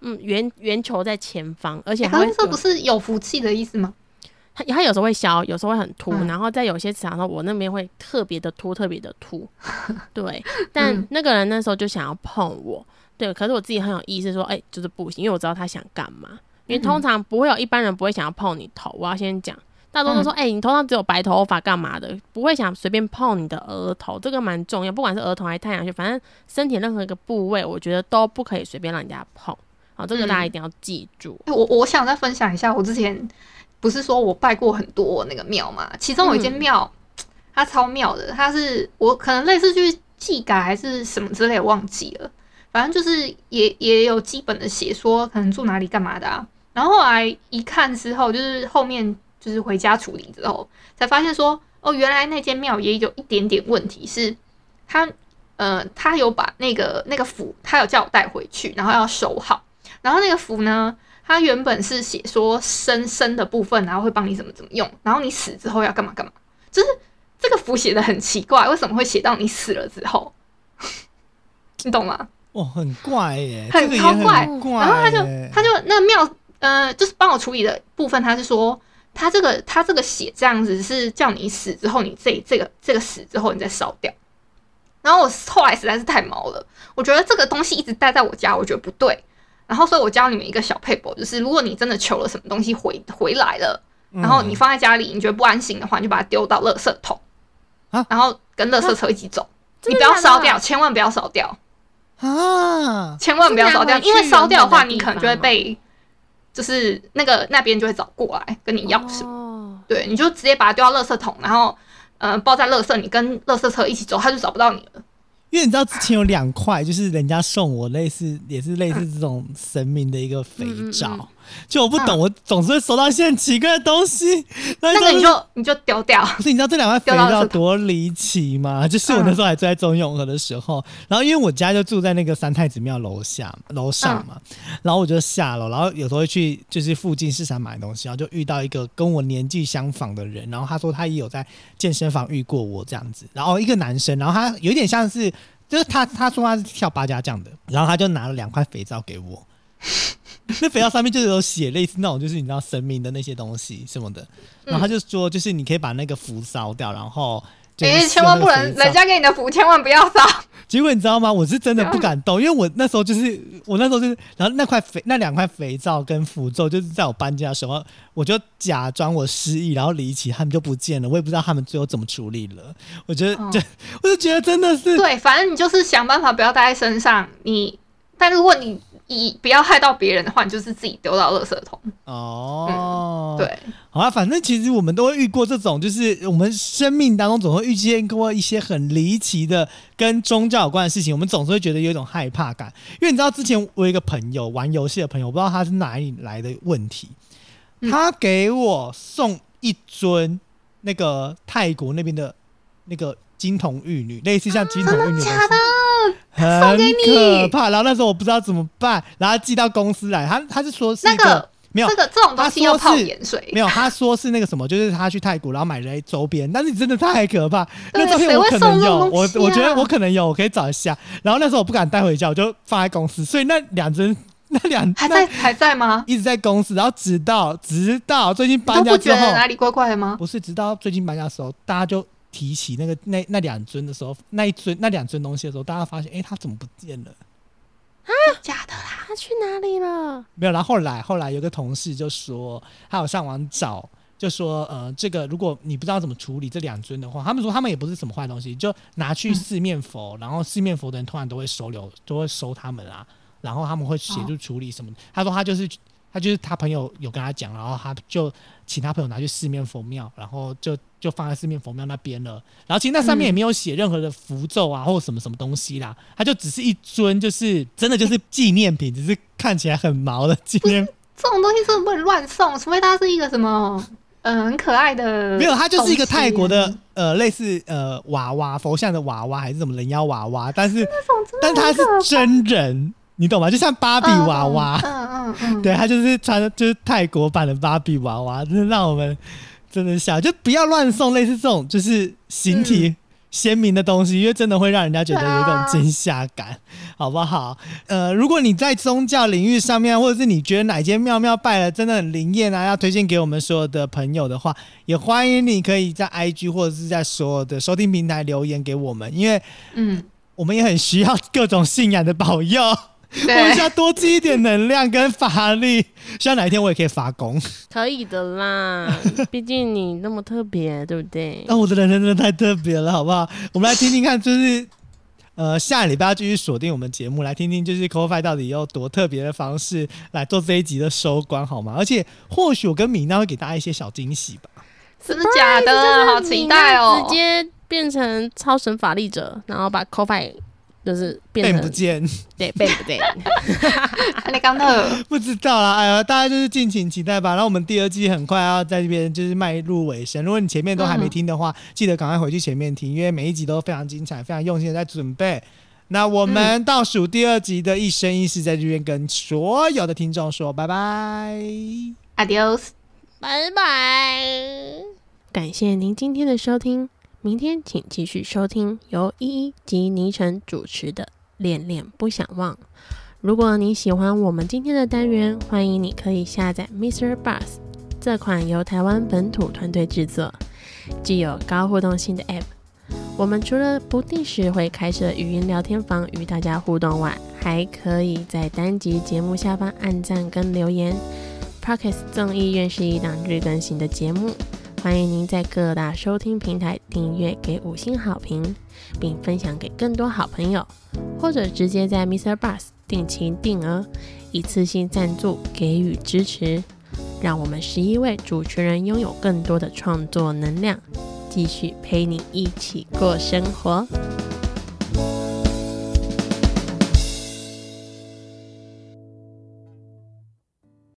嗯，圆圆球在前方，而且欸还会有可是这不是有福气的意思吗？它它有时候会消，有时候会很凸，嗯然后在有些场合我那边会特别的凸，特别的凸。对，但嗯那个人那时候就想要碰我，对，可是我自己很有意识说，哎、就是不行，因为我知道他想干嘛。因为嗯通常不会有一般人不会想要碰你头，我要先讲，大多都嗯说，哎、你头上只有白头发干嘛的，不会想随便碰你的额头，这个蛮重要，不管是额头还是太阳穴，反正身体任何一个部位，我觉得都不可以随便让人家碰。好，这个大家嗯一定要记住。欸我我想再分享一下，我之前不是说我拜过很多那个庙嘛，其中有一间嗯庙，它超妙的，它是我可能类似去祭改还是什么之类，忘记了，反正就是也也有基本的写说可能住哪里干嘛的啊。然后后来一看之后，就是后面就是回家处理之后，才发现说，哦，原来那间庙也有一点点问题是，他呃，他有把那个那个符，他有叫我带回去，然后要收好。然后那个符呢，它原本是写说生生的部分，然后会帮你怎么怎么用，然后你死之后要干嘛干嘛，就是这个符写的很奇怪，为什么会写到你死了之后？你懂吗？哇，很怪耶，很怪然后他就他就那个庙，呃，就是帮我处理的部分，他是说他这个他这个写这样子是叫你死之后，你这这个这个死之后你再烧掉。然后我后来实在是太毛了，我觉得这个东西一直待在我家，我觉得不对。然后所以我教你们一个小配博，就是如果你真的求了什么东西回回来了，然后你放在家里，你觉得不安心的话，你就把它丢到垃圾桶，啊？然后跟垃圾车一起走，你不要烧掉，千万不要烧掉。啊，千万不要烧掉，因为烧掉的话，你可能就会被，就是那个那边就会找过来跟你要什么，哦，对，你就直接把它丢到垃圾桶，然后呃包在垃圾，你跟垃圾车一起走，他就找不到你了。因为你知道之前有两块，就是人家送我类似，也是类似这种神明的一个肥皂，就我不懂，嗯我总是会收到一些很奇怪的东西。那那个你就你就丢掉，不是你知道这两块肥皂多离奇吗？就是我那时候还住在中永和的时候，然后因为我家就住在那个三太子庙楼下楼上嘛，然后我就下楼，然后有时候会去就是附近市场买东西，然后就遇到一个跟我年纪相仿的人，然后他说他也有在健身房遇过我这样子，然后一个男生，然后他有点像是就是他他说他是跳八家将的，然后他就拿了两块肥皂给我。那肥皂上面就是有写类似那种，就是你知道神明的那些东西什么的，然后他就说，就是你可以把那个符烧掉，然后就是千万不能，人家给你的符千万不要烧。结果你知道吗？我是真的不敢动，因为我那时候就是我那时候就是，然后那块肥那两块肥皂跟符咒，就是在我搬家的时候，我就假装我失忆，然后离奇，他们就不见了，我也不知道他们最后怎么处理了。我觉得哦就、我就觉得真的是对，反正你就是想办法不要带在身上。你，但如果你以不要害到别人的话，你就是自己丢到垃圾桶。哦，。对，好啊，反正其实我们都会遇过这种，就是我们生命当中总会遇见过一些很离奇的跟宗教有关的事情，我们总是会觉得有一种害怕感。因为你知道，之前我有一个朋友玩游戏的朋友，我不知道他是哪里来的问题，嗯他给我送一尊那个泰国那边的那个金童玉女，类似像金童玉女送给你可怕，然后那时候我不知道怎么办，然后寄到公司来，他他是说是一那个没有这个这种东西要泡盐水没。有，他说是那个什么，就是他去泰国，然后买了周边，但是真的太可怕。那照片我可能有，我我觉得我可能有，我可以找一下。然后那时候我不敢带回家，我就放在公司，所以那两只那两还在还在吗？一直在公司，然后直到直到最近搬家之后，觉得哪里怪怪的吗？不是直到最近搬家的时候，大家就提起那个那那两尊的时候，那一尊那两尊东西的时候，大家发现，哎、他怎么不见了？啊假的啦！他去哪里了？没有，然后后来后来有个同事就说，他有上网找，就说呃，这个如果你不知道怎么处理这两尊的话，他们说他们也不是什么坏东西，就拿去四面佛，然后四面佛的人通常都会收留，都会收他们啊，然后他们会协助处理什么的。他说他就是他就是他朋友有跟他讲，然后他就请他朋友拿去四面佛庙，然后就就放在四面佛庙那边了。然后其实那上面也没有写任何的符咒啊，或什么什么东西啦，他就只是一尊，就是真的就是纪念品，只是看起来很毛的纪念。这种东西真的不能乱送，除非它是一个什么，嗯、很可爱的。没有，它就是一个泰国的。呃类似呃娃娃佛像的娃娃，还是什么人妖娃娃，但是但它是真人，你懂吗？就像芭比娃娃，嗯嗯嗯，对，他就是穿的就是泰国版的芭比娃娃，真的让我们 真的笑，就不要乱送类似这种就是形体鲜明的东西，因为真的会让人家觉得有一种惊吓感，好不好？呃，如果你在宗教领域上面，或者是你觉得哪间庙庙拜了真的很灵验啊，要推荐给我们所有的朋友的话，也欢迎你可以在 IG 或者是在所有的收听平台留言给我们，因为嗯，我们也很需要各种信仰的保佑。我们需，要多积一点能量跟法力，希望哪一天我也可以发功。可以的啦，毕竟你那么特别，对不对？那、我的人生真的太特别了，好不好？我们来听听看，就是呃，下礼拜要继续锁定我们节目，来听听就是 c o f i 到底用多特别的方式来做这一集的收官，好吗？而且或许我跟米娜会给大家一些小惊喜吧。真的假的？好期待哦！直接变成超神法力者，然后把 c o f i 就是变不见，对变不见，你刚特 不知道啦，哎呀，大家就是敬请期待吧。然后我们第二季很快要在这边就是迈入尾声。如果你前面都还没听的话，记得赶快回去前面听，因为每一集都非常精彩，非常用心的在准备。那我们倒数第二集的一生一世，在这边跟所有的听众说拜拜。，Adios。拜拜。感谢您今天的收听，明天请继续收听由依依及倪晨主持的《恋恋不想忘》。如果你喜欢我们今天的单元，欢迎你可以下载 Mr. Bus 这款由台湾本土团队制作、具有高互动性的 App。我们除了不定时会开设语音聊天房与大家互动外，还可以在单集节目下方按赞跟留言。Pockets 众议院是一档日更新的节目，欢迎您在各大收听平台订阅，给五星好评，并分享给更多好朋友，或者直接在 Mr. Bus 定期定额一次性赞助给予支持，让我们十一位主持人拥有更多的创作能量，继续陪你一起过生活。